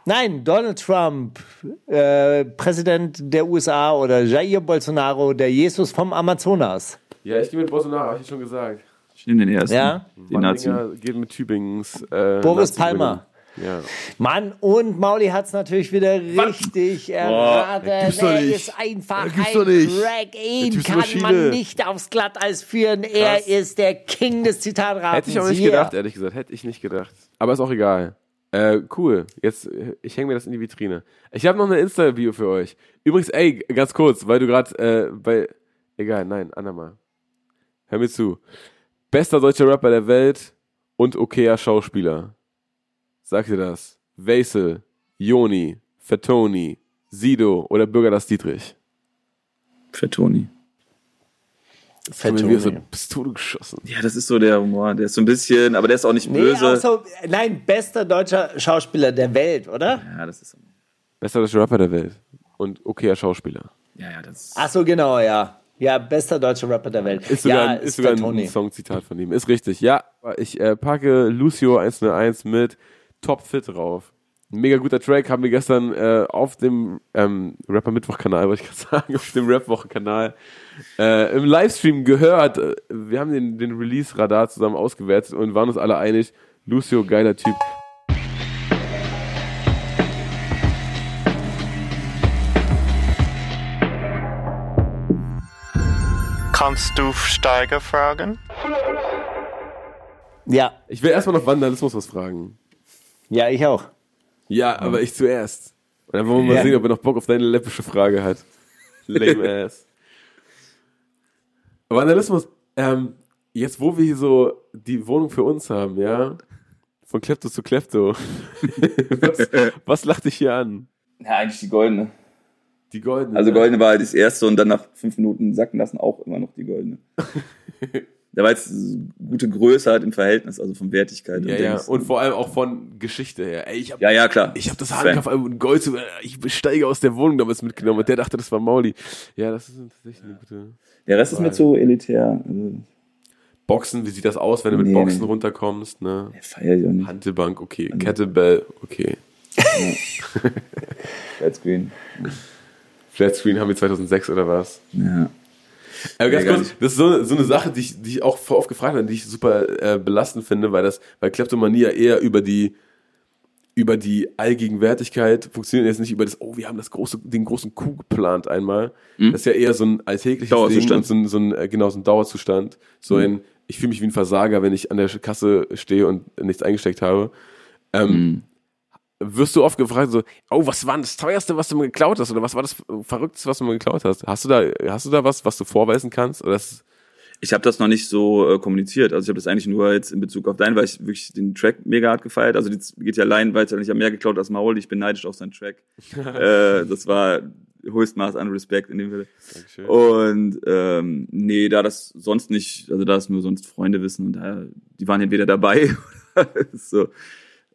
Nein, Donald Trump, äh, Präsident der USA oder Jair Bolsonaro, der Jesus vom Amazonas. Ja, ich gehe mit Bolsonaro, hab ich schon gesagt. Ich nehme den ersten. Ja? Den Nazi. Geht mit Tübingens. Äh, Boris. Palmer. Ja. Mann, und Mauli hat es natürlich wieder richtig erraten. gibt's doch er nicht. ist einfach Das gibt's ein doch nicht. Drag. Ihn kann Maschine. man nicht aufs Glatteis führen. Er Krass. ist der King des Zitatratens. Hätte ich auch nicht Hier. gedacht, ehrlich gesagt. Hätte ich nicht gedacht. Aber ist auch egal. Äh, cool. Jetzt, ich hänge mir das in die Vitrine. Ich habe noch eine Insta-Video für euch. Übrigens, ey, ganz kurz, weil du gerade äh, bei. Egal, nein, andermal. Hör mir zu. Bester deutscher Rapper der Welt und okayer Schauspieler. Sagt ihr das? Wesel, Joni, Fettoni, Sido oder Bürger das Dietrich? Für Toni. Das hat mir wieder so Fettoni. eine Pistole geschossen. Ja, das ist so der Humor. Der ist so ein bisschen, aber der ist auch nicht Nee, böse. auch so, nein, bester deutscher Schauspieler der Welt, oder? Ja, das ist. Bester deutscher Rapper der Welt. Und okayer Schauspieler. Ja, ja, das. Ach so, genau, ja. Ja, bester deutscher Rapper der Welt. Ist sogar, ja, ein- ist sogar ein Fettoni. Songzitat von ihm. Ist richtig. Ja, ich äh, packe Lucio 101 mit Top Fit drauf. Ein mega guter Track haben wir gestern äh, auf dem ähm, Rapper Mittwoch-Kanal, wollte ich gerade sagen, auf dem Rap-Woche-Kanal äh, im Livestream gehört. Wir haben den, den Release-Radar zusammen ausgewertet und waren uns alle einig, Lucio, geiler Typ. Kannst du Steiger fragen? Ja, Ich will erstmal noch Vandalismus was fragen. Ja, ich auch. Ja, aber ich zuerst. Und dann wollen wir mal Ja. sehen, ob er noch Bock auf deine läppische Frage hat. Lame ass. Vandalismus, ähm, jetzt wo wir hier so die Wohnung für uns haben, ja, von Klepto zu Klepto, was, was lacht dich hier an? Ja, eigentlich die goldene. Die goldene. Also ne? goldene war halt das erste und dann nach fünf Minuten sacken lassen auch immer noch die goldene. da war jetzt gute Größe halt im Verhältnis, also von Wertigkeit. Ja, ja, Dings. und vor allem auch von Geschichte her. Ey, ich hab, ja, ja, klar. ich hab das Fan. Hahnkampf und Gold, zu- ich steige aus der Wohnung damals mitgenommen und der dachte, das war Mauli. Ja, das ist tatsächlich eine gute. Der Rest ist mir zu elitär. Also, Boxen, wie sieht das aus, wenn du mit Nee, Boxen nee. runterkommst, ne? der feiert ja nicht. Hantelbank, okay. Kettlebell, okay. Flatscreen. Flatscreen haben wir 2006 oder was? Ja. Aber ganz Nee, kurz, das ist so, so eine Sache, die ich, die ich auch voll oft gefragt habe, die ich super äh, belastend finde, weil das, weil Kleptomanie ja eher über die, über die Allgegenwärtigkeit funktioniert jetzt nicht über das, oh, wir haben das große, den großen Coup geplant einmal. Mhm. Das ist ja eher so ein alltägliches Dauerzustand. Ding und so ein, so ein, äh, genau, so ein Dauerzustand. So Mhm. ein, ich fühle mich wie ein Versager, wenn ich an der Kasse stehe und nichts eingesteckt habe. Ähm, Mhm. Wirst du oft gefragt, so, oh, was war denn das teuerste, was du mir geklaut hast? Oder was war das Verrückteste, was du mir geklaut hast? Hast du da, hast du da was, was du vorweisen kannst? Oder das, Ich habe das noch nicht so äh, kommuniziert. Also ich habe das eigentlich nur jetzt in Bezug auf deinen, weil ich wirklich den Track mega hart gefeiert. Also die geht ja allein weiter. Ich habe mehr geklaut als Maul. Ich bin neidisch auf seinen Track. äh, das war höchstmaß an Respekt in dem Fall. Dankeschön. Und ähm, nee, da das sonst nicht, also da es nur sonst Freunde wissen und da, die waren entweder dabei so.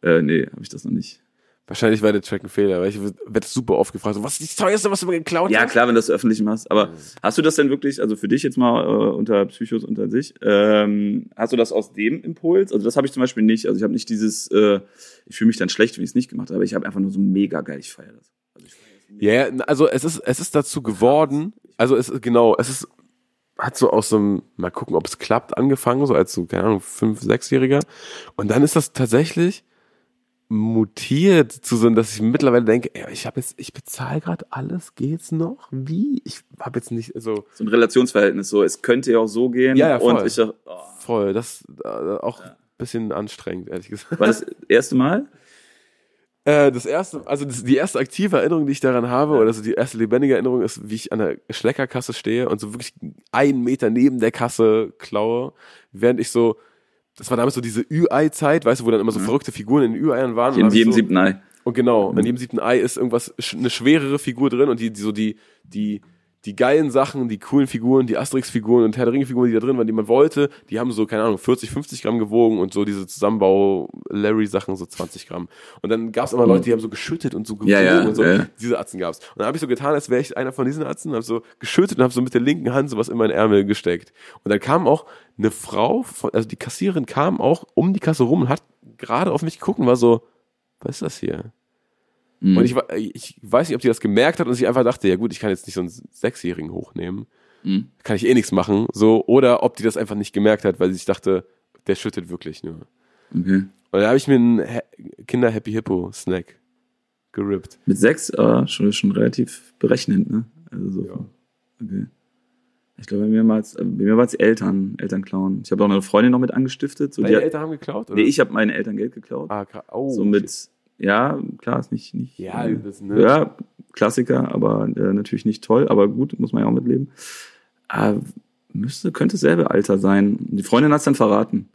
Äh, nee, habe ich das noch nicht. Wahrscheinlich war der Track ein Fehler, weil ich werde super oft gefragt, so, was ist das teuerste, was du mir geklaut Ja, hast? klar, wenn du das öffentlich machst. Aber hast du das denn wirklich, also für dich jetzt mal äh, unter Psychos unter sich, ähm, hast du das aus dem Impuls? Also das habe ich zum Beispiel nicht. Also ich habe nicht dieses, äh, ich fühle mich dann schlecht, wenn ich es nicht gemacht habe. Ich habe einfach nur so mega geil, ich feiere das. Also ich feier. Ja, also es ist, es ist dazu geworden, also es ist, genau, es ist, hat so aus so einem, mal gucken, ob es klappt, angefangen, so als so, keine Ahnung, fünf, sechsjähriger. Und dann ist das tatsächlich mutiert zu so, dass ich mittlerweile denke, ey, ich habe jetzt, ich bezahle gerade alles, geht's noch? Wie? Ich habe jetzt nicht, also So ein Relationsverhältnis, so es könnte ja auch so gehen. Ja, ja, voll. Und ich oh, voll, das äh, auch ein bisschen anstrengend, ehrlich gesagt. war das erste Mal? Äh, das erste, also das, die erste aktive Erinnerung, die ich daran habe, oder so die erste lebendige Erinnerung ist, wie ich an der Schleckerkasse stehe und so wirklich einen Meter neben der Kasse klaue, während ich so, das war damals so diese Ü-Ei-Zeit, weißt du, wo dann immer so verrückte Figuren in den Ü-Eiern waren. und In jedem so, siebten Ei. Und genau, in jedem siebten Ei ist irgendwas, eine schwerere Figur drin und die, die so die, die, die geilen Sachen, die coolen Figuren, die Asterix-Figuren und Herr der Ringe-Figuren, die da drin waren, die man wollte, die haben so, keine Ahnung, 40, 50 Gramm gewogen und so diese Zusammenbau-Larry-Sachen so 20 Gramm. Und dann gab es immer Leute, die haben so geschüttet und so gewogen Ja, ja, und so. ja. Diese Atzen gab's. Und dann habe ich so getan, als wäre ich einer von diesen Atzen, habe so geschüttet und habe so mit der linken Hand sowas in meinen Ärmel gesteckt. Und dann kam auch eine Frau, von, also die Kassiererin kam auch um die Kasse rum und hat gerade auf mich geguckt und war so, was ist das hier? Mhm. Und ich, ich weiß nicht, ob die das gemerkt hat und sich einfach dachte, ja gut, ich kann jetzt nicht so einen Sechsjährigen hochnehmen. Mhm. Kann ich eh nichts machen. So, oder ob die das einfach nicht gemerkt hat, weil sie sich dachte, der schüttet wirklich nur. Okay. Und da habe ich mir einen He- Kinder Happy Hippo Snack gerippt. Mit sechs, äh, schon, schon relativ berechnend, ne? Also so. Ja. Okay. Ich glaube, bei mir war es, äh, bei mir war es Eltern, Eltern klauen. Ich habe auch eine Freundin noch mit angestiftet. So, die Deine Eltern haben geklaut? Oder? nee, ich habe meinen Eltern Geld geklaut. Ah, kra- oh, so mit, ja, klar, ist nicht, nicht. Ja, äh, das, ne? ja, Klassiker, aber äh, natürlich nicht toll, aber gut, muss man ja auch mitleben. Äh, müsste, könnte selbe Alter sein. Die Freundin hat es dann verraten.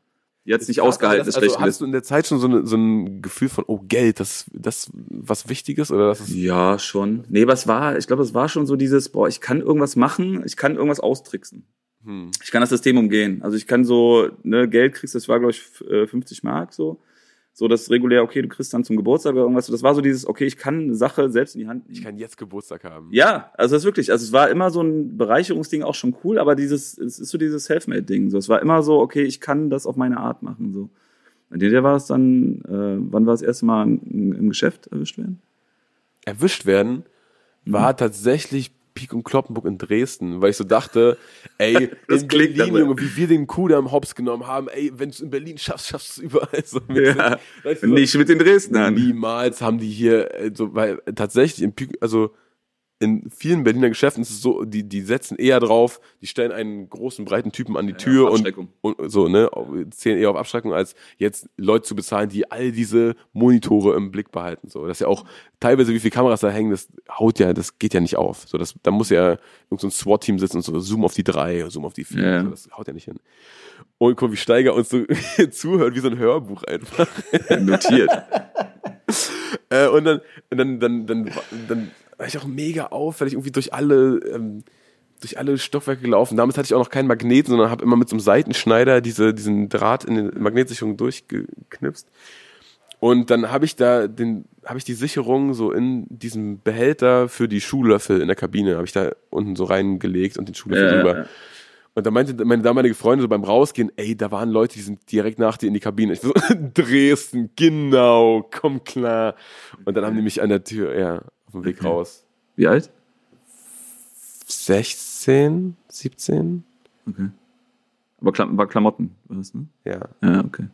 Die hat es nicht ausgehalten, das, das also Hast du in der Zeit schon so, eine, so ein Gefühl von, oh Geld, das, das was Wichtiges oder das Ja, schon. Nee, was war, ich glaube, es war schon so dieses, boah, ich kann irgendwas machen, ich kann irgendwas austricksen. hm. Ich kann das System umgehen. Also ich kann so, ne, Geld kriegst, das war, glaube ich, f- äh, 50 Mark so. So das regulär, okay, du kriegst dann zum Geburtstag oder irgendwas. Das war so dieses, okay, ich kann eine Sache selbst in die Hand nehmen. ich kann jetzt Geburtstag haben. Ja, also das ist wirklich, also es war immer so ein Bereicherungsding auch schon cool, aber dieses, es ist so dieses Selfmade-Ding. So, es war immer so, okay, ich kann das auf meine Art machen. So. Und der war es dann, äh, wann war das erste Mal im, im Geschäft erwischt werden? erwischt werden, Mhm. war tatsächlich Pik und Kloppenburg in Dresden, weil ich so dachte, ey, Das in klingt Berlin, Junge, wie wir den Kudamm hops genommen haben, ey, wenn du es in Berlin schaffst, schaffst du es überall. So, Ja, sind- du, so, nicht mit den Dresdnern. Niemals haben die hier, äh, so, weil tatsächlich in Pik, also in vielen Berliner Geschäften ist es so, die, die setzen eher drauf, die stellen einen großen, breiten Typen an die Tür auf und, und so, ne, zählen eher auf Abschreckung, als jetzt Leute zu bezahlen, die all diese Monitore im Blick behalten. So, das ist ja auch teilweise, wie viele Kameras da hängen, das haut ja, das geht ja nicht auf. So, das, da muss ja irgend so ein SWAT-Team sitzen und so, zoom auf die drei, zoom auf die vier. Ja. So, das haut ja nicht hin. Und guck, wie Steiger uns so zuhört, wie so ein Hörbuch einfach. Notiert. Äh, und dann, und dann, dann, dann, dann war ich auch mega auffällig, irgendwie durch alle, ähm, durch alle Stockwerke gelaufen. Damals hatte ich auch noch keinen Magneten, sondern habe immer mit so einem Seitenschneider diese, diesen Draht in den Magnetsicherung durchgeknipst. Und dann habe ich da den, habe ich die Sicherung so in diesem Behälter für die Schuhlöffel in der Kabine, habe ich da unten so reingelegt und den Schuhlöffel drüber. ja. Und da meinte meine damalige Freundin so beim Rausgehen, ey, da waren Leute, die sind direkt nach dir in die Kabine. Ich so, Dresden, genau, komm klar. Und dann haben die mich an der Tür, ja, auf dem Weg raus. Wie alt? 16, 17? Okay. Aber Klam war Klamotten, war das, ne? Ja. Ja, okay.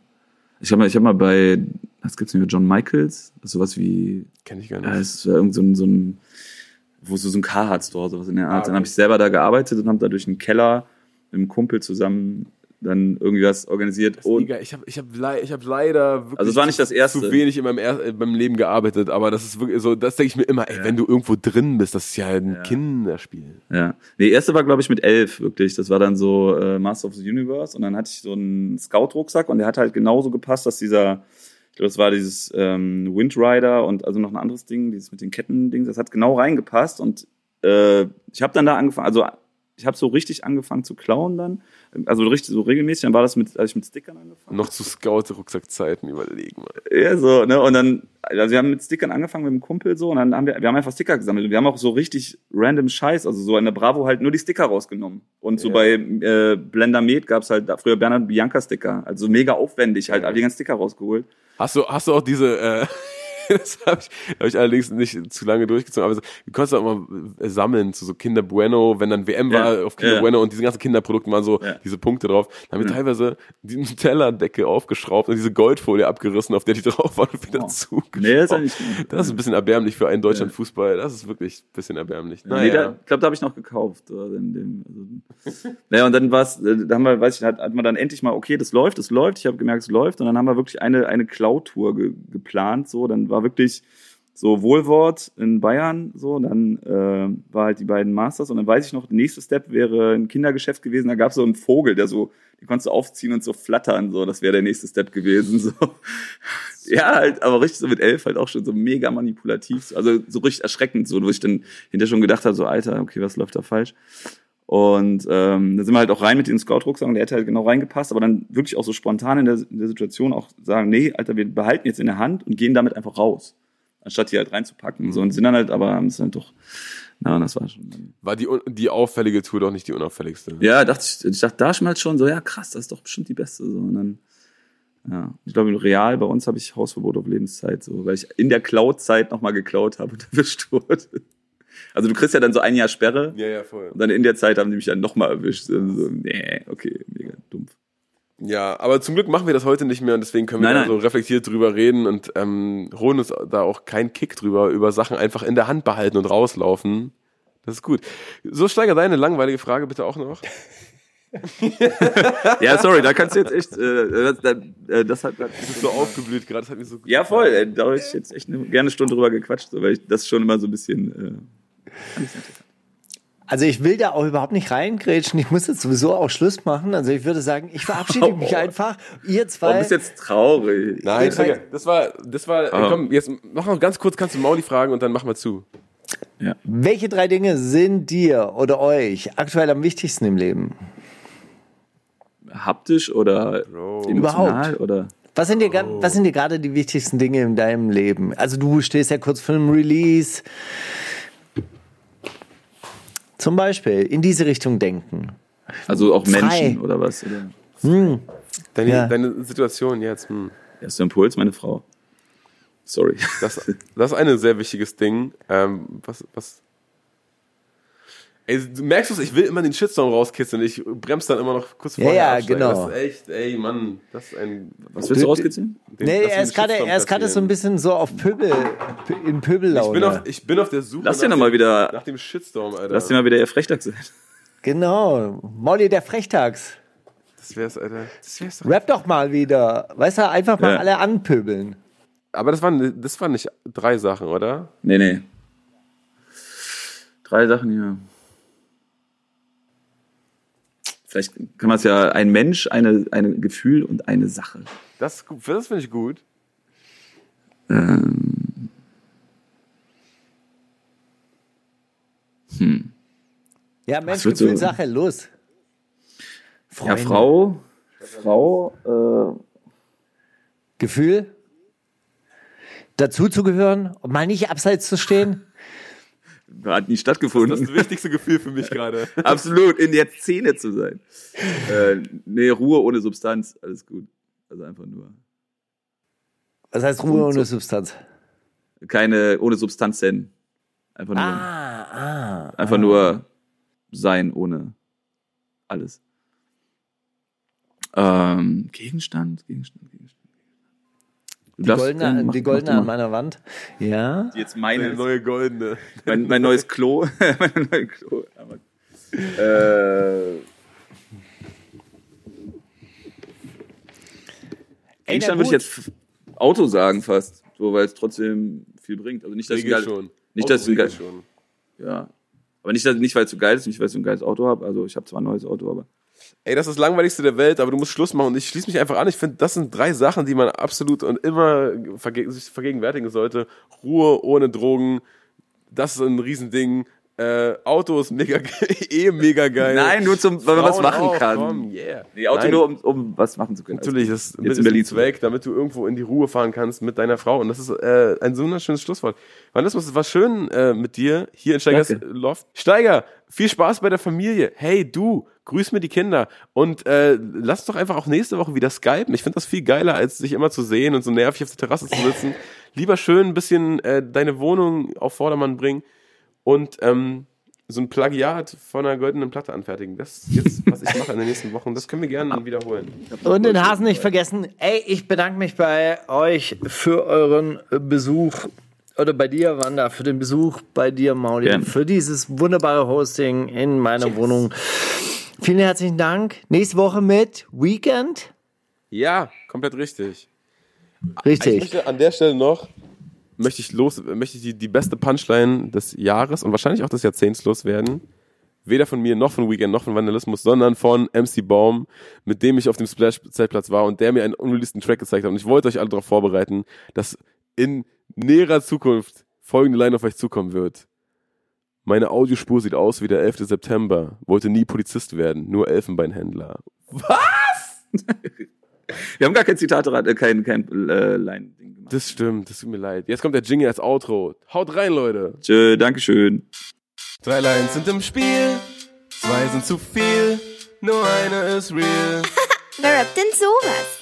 Ich habe mal, ich hab mal bei, was gibt's denn hier, John Michaels? Das ist sowas wie, Kenn ich gar ja, nicht. es war irgend so ein, so ein wo so, so ein Carhartt-Store, sowas in der Art. Ah, Dann okay. habe ich selber da gearbeitet und habe da durch einen Keller mit einem Kumpel zusammen dann irgendwie was organisiert. Und. Ich habe ich hab, ich hab leider wirklich Also es war nicht das Erste. zu wenig in meinem, er äh, meinem Leben gearbeitet, aber das ist wirklich so, das denke ich mir immer, ey, wenn du irgendwo drin bist, das ist ja ein Ja. Kinderspiel. Ja. Nee, erste war, glaube ich, mit elf, wirklich. Das war dann so äh, Master of the Universe. Und dann hatte ich so einen Scout-Rucksack und der hat halt genauso gepasst, dass dieser, ich glaube, das war dieses ähm, Windrider und also noch ein anderes Ding, dieses mit den Ketten-Dings, das hat genau reingepasst. Und äh, ich habe dann da angefangen, also ich habe so richtig angefangen zu klauen dann. Also richtig, so regelmäßig. Dann war das mit, als ich mit Stickern angefangen Noch zu Scout-Rucksackzeiten überlegen. Mal. ja, so, ne? Und dann, also wir haben mit Stickern angefangen mit dem Kumpel so und dann haben wir, wir haben einfach Sticker gesammelt. Und wir haben auch so richtig random Scheiß, also so in der Bravo halt nur die Sticker rausgenommen. Und so Ja. bei äh, Blender Med gab's halt da früher Bernhard Bianca Sticker. Also mega aufwendig, halt all die ganzen Sticker rausgeholt. Hast du, hast du auch diese, äh, das habe ich, hab ich allerdings nicht zu lange durchgezogen, aber so, du konntest auch mal äh, sammeln zu so Kinder Bueno, wenn dann WM war Ja, auf Kinder ja. Bueno und diese ganzen Kinderprodukte waren so Ja. diese Punkte drauf. Dann haben wir Ja. teilweise die Tellerdecke aufgeschraubt und diese Goldfolie abgerissen, auf der die drauf waren und wieder Oh. zugeschraubt. Nee, das ist. Das ist ein bisschen erbärmlich für einen Deutschland Fußball. Das ist wirklich ein bisschen erbärmlich. Nee, Naja. da, ich glaube, da habe ich noch gekauft. äh, In dem, also, naja, und dann war's, äh, da haben wir, weiß ich, hat, hat man dann endlich mal, okay, das läuft, das läuft. Ich habe gemerkt, es läuft. Und dann haben wir wirklich eine, eine Klautour ge, geplant. So, dann war wirklich so Wohlwort in Bayern. So, dann äh, war halt die beiden Masters. Und dann weiß ich noch, der nächste Step wäre ein Kindergeschäft gewesen. Da gab es so einen Vogel, der so, die konntest du aufziehen und so flattern. So, das wäre der nächste Step gewesen. So. Ja, halt, aber richtig so mit elf halt auch schon so mega manipulativ. so. Also so richtig erschreckend, so, wo ich dann hinterher schon gedacht habe, so, Alter, okay, was läuft da falsch? Und ähm, dann sind wir halt auch rein mit den Scout-Rucksack und der hätte halt genau reingepasst, aber dann wirklich auch so spontan in der, in der Situation auch sagen, nee, Alter, wir behalten jetzt in der Hand und gehen damit einfach raus. Anstatt die halt reinzupacken. So, und sind dann halt, aber haben es dann doch, na, das war schon. War die, die auffällige Tour doch nicht die unauffälligste? Ja, dachte ich, ich dachte da schon mal schon so, ja krass, das ist doch bestimmt die beste. So. Und dann, ja, ich glaube, Real bei uns habe ich Hausverbot auf Lebenszeit, so, weil ich in der Cloud-Zeit nochmal geklaut habe und erwischt wurde. Also du kriegst ja dann so ein Jahr Sperre Ja, ja, voll. und dann in der Zeit haben die mich dann nochmal erwischt. So, so, nee, okay, mega dumpf. Ja, aber zum Glück machen wir das heute nicht mehr und deswegen können wir Nein, da nein. so reflektiert drüber reden und ähm, holen uns da auch keinen Kick drüber, über Sachen einfach in der Hand behalten und rauslaufen. Das ist gut. So, Steiger, deine langweilige Frage bitte auch noch. Ja, sorry, da kannst du jetzt echt, äh, das, das, äh, das hat, Du bist so aufgeblüht gerade, das hat mir so ja voll, äh, da habe ich jetzt echt eine, gerne eine Stunde drüber gequatscht, weil ich das schon immer so ein bisschen, äh, Also ich will da auch überhaupt nicht reingrätschen. Ich muss jetzt sowieso auch Schluss machen. Also ich würde sagen, ich verabschiede mich einfach. Ihr Oh, zwei. bist jetzt traurig. Nein, Digga, das war, das war, Ah. komm, jetzt mach noch ganz kurz, kannst du Mauli fragen und dann machen wir zu. Welche drei Dinge sind dir oder euch aktuell am wichtigsten im Leben? Haptisch oder Bro. emotional Überhaupt. oder? Was sind dir, was sind dir gerade die wichtigsten Dinge in deinem Leben? Also du stehst ja kurz vor einem Release. Zum Beispiel in diese Richtung denken. Also auch Frei. Menschen oder was? Oder? Deine, Ja. deine Situation jetzt, hm. Erster Impuls, meine Frau. Sorry. Das, das ist ein sehr wichtiges Ding. Ähm, was, was. Ey, du merkst es, ich will immer den Shitstorm rauskitzeln. Ich bremse dann immer noch kurz Ja, vorher ja, absteigen. genau. Das ist echt, ey, Mann, das ist ein. Was willst du rauskitzeln? den- Nee, er ist den gerade, er ist gerade so ein bisschen so auf Pöbel, in Ich Pöbellaune. bin, auf, ich bin auf der Suche Lass dir nach noch mal dem- wieder- nach dem Shitstorm, Alter. Lass dir mal wieder eher Frechdachs sein. Genau. Molly der Frechtags. das wär's, Alter. Das wär's doch. Rap doch mal wieder. Weißt du, einfach mal Ja. alle anpöbeln. Aber das waren, das waren nicht drei Sachen, oder? Nee, nee. Drei Sachen hier. Vielleicht kann man es ja ein Mensch, eine, ein Gefühl und eine Sache. Das, das finde ich gut. Ähm, Ja, Mensch, wird so- Gefühl, Sache, los. ja, Freunde. Frau, Frau, Gefühl, dazu zu gehören und mal nicht abseits zu stehen. Hat nie Das stattgefunden. ist das wichtigste Gefühl für mich gerade. Absolut, in der Szene zu sein. Äh, nee, Ruhe ohne Substanz, alles gut. Also einfach nur. Was heißt Ruhe ohne Substanz? Keine, ohne Substanzen. Einfach nur, Ah, ah. einfach nur sein ohne alles. Ähm, Gegenstand, Gegenstand, Gegenstand. Die darfst goldene, gerne, mach- die goldene an meiner Wand. Ja. Jetzt Eine meine, neue goldene. mein, mein neues Klo. mein neues Klo. Äh, Gegenstand würde ich jetzt Auto sagen fast, so weil es trotzdem viel bringt. Also nicht, dass ich Regel geil, schon. nicht, dass ich geil, schon. ja, aber nicht, dass, nicht weil es so geil ist, nicht weil ich so ein geiles Auto habe. Also ich habe zwar ein neues Auto, aber Ey, das ist das langweiligste der Welt, aber du musst Schluss machen und ich schließe mich einfach an. Ich finde, das sind drei Sachen, die man absolut und immer verge sich vergegenwärtigen sollte. Ruhe ohne Drogen, das ist ein Riesending. Äh, Auto ist mega, eh mega geil. Nein, nur zum, weil man was machen auch, kann. Komm, yeah. Nee, Auto Nein, nur, um, um was machen zu können. Natürlich, das ist Jetzt Mittel in Berlin zum Zweck, damit du irgendwo in die Ruhe fahren kannst mit deiner Frau. Und das ist äh, ein so wunderschönes Schlusswort. Vandalismus, es war schön äh, mit dir hier in Steigers Danke. Loft. Steiger, viel Spaß bei der Familie. Hey, du, grüß mir die Kinder. Und äh, lass doch einfach auch nächste Woche wieder skypen. Ich finde das viel geiler, als sich immer zu sehen und so nervig auf der Terrasse zu sitzen. Lieber schön ein bisschen äh, deine Wohnung auf Vordermann bringen und ähm, so ein Plagiat von einer goldenen Platte anfertigen. Das ist jetzt, was ich mache in den nächsten Wochen. Das können wir gerne wiederholen. Und den Hasen nicht vergessen. Ey, ich bedanke mich bei euch für euren Besuch. Oder bei dir, Wanda, für den Besuch, bei dir, Mauli, Gern. für dieses wunderbare Hosting in meiner Wohnung. Vielen herzlichen Dank. Nächste Woche mit Weekend. Ja, komplett richtig. Ich Richtig. möchte an der Stelle noch möchte ich los, möchte ich die, die beste Punchline des Jahres und wahrscheinlich auch des Jahrzehnts loswerden. Weder von mir noch von Weekend noch von Vandalismus, sondern von MC Baum, mit dem ich auf dem Splash-Zeltplatz war und der mir einen unreleaseden Track gezeigt hat. Und ich wollte euch alle darauf vorbereiten, dass in näherer Zukunft folgende Line auf euch zukommen wird. Meine Audiospur sieht aus wie der 11. September. Wollte nie Polizist werden, nur Elfenbeinhändler. Wir haben gar kein Zitat, äh, kein, kein äh, Line-Ding gemacht. Das stimmt, das tut mir leid. Jetzt kommt der Jingle als Outro. Haut rein, Leute. Tschö, Dankeschön. Drei Lines sind im Spiel, zwei sind zu viel, nur eine ist real. Wer rappt denn sowas?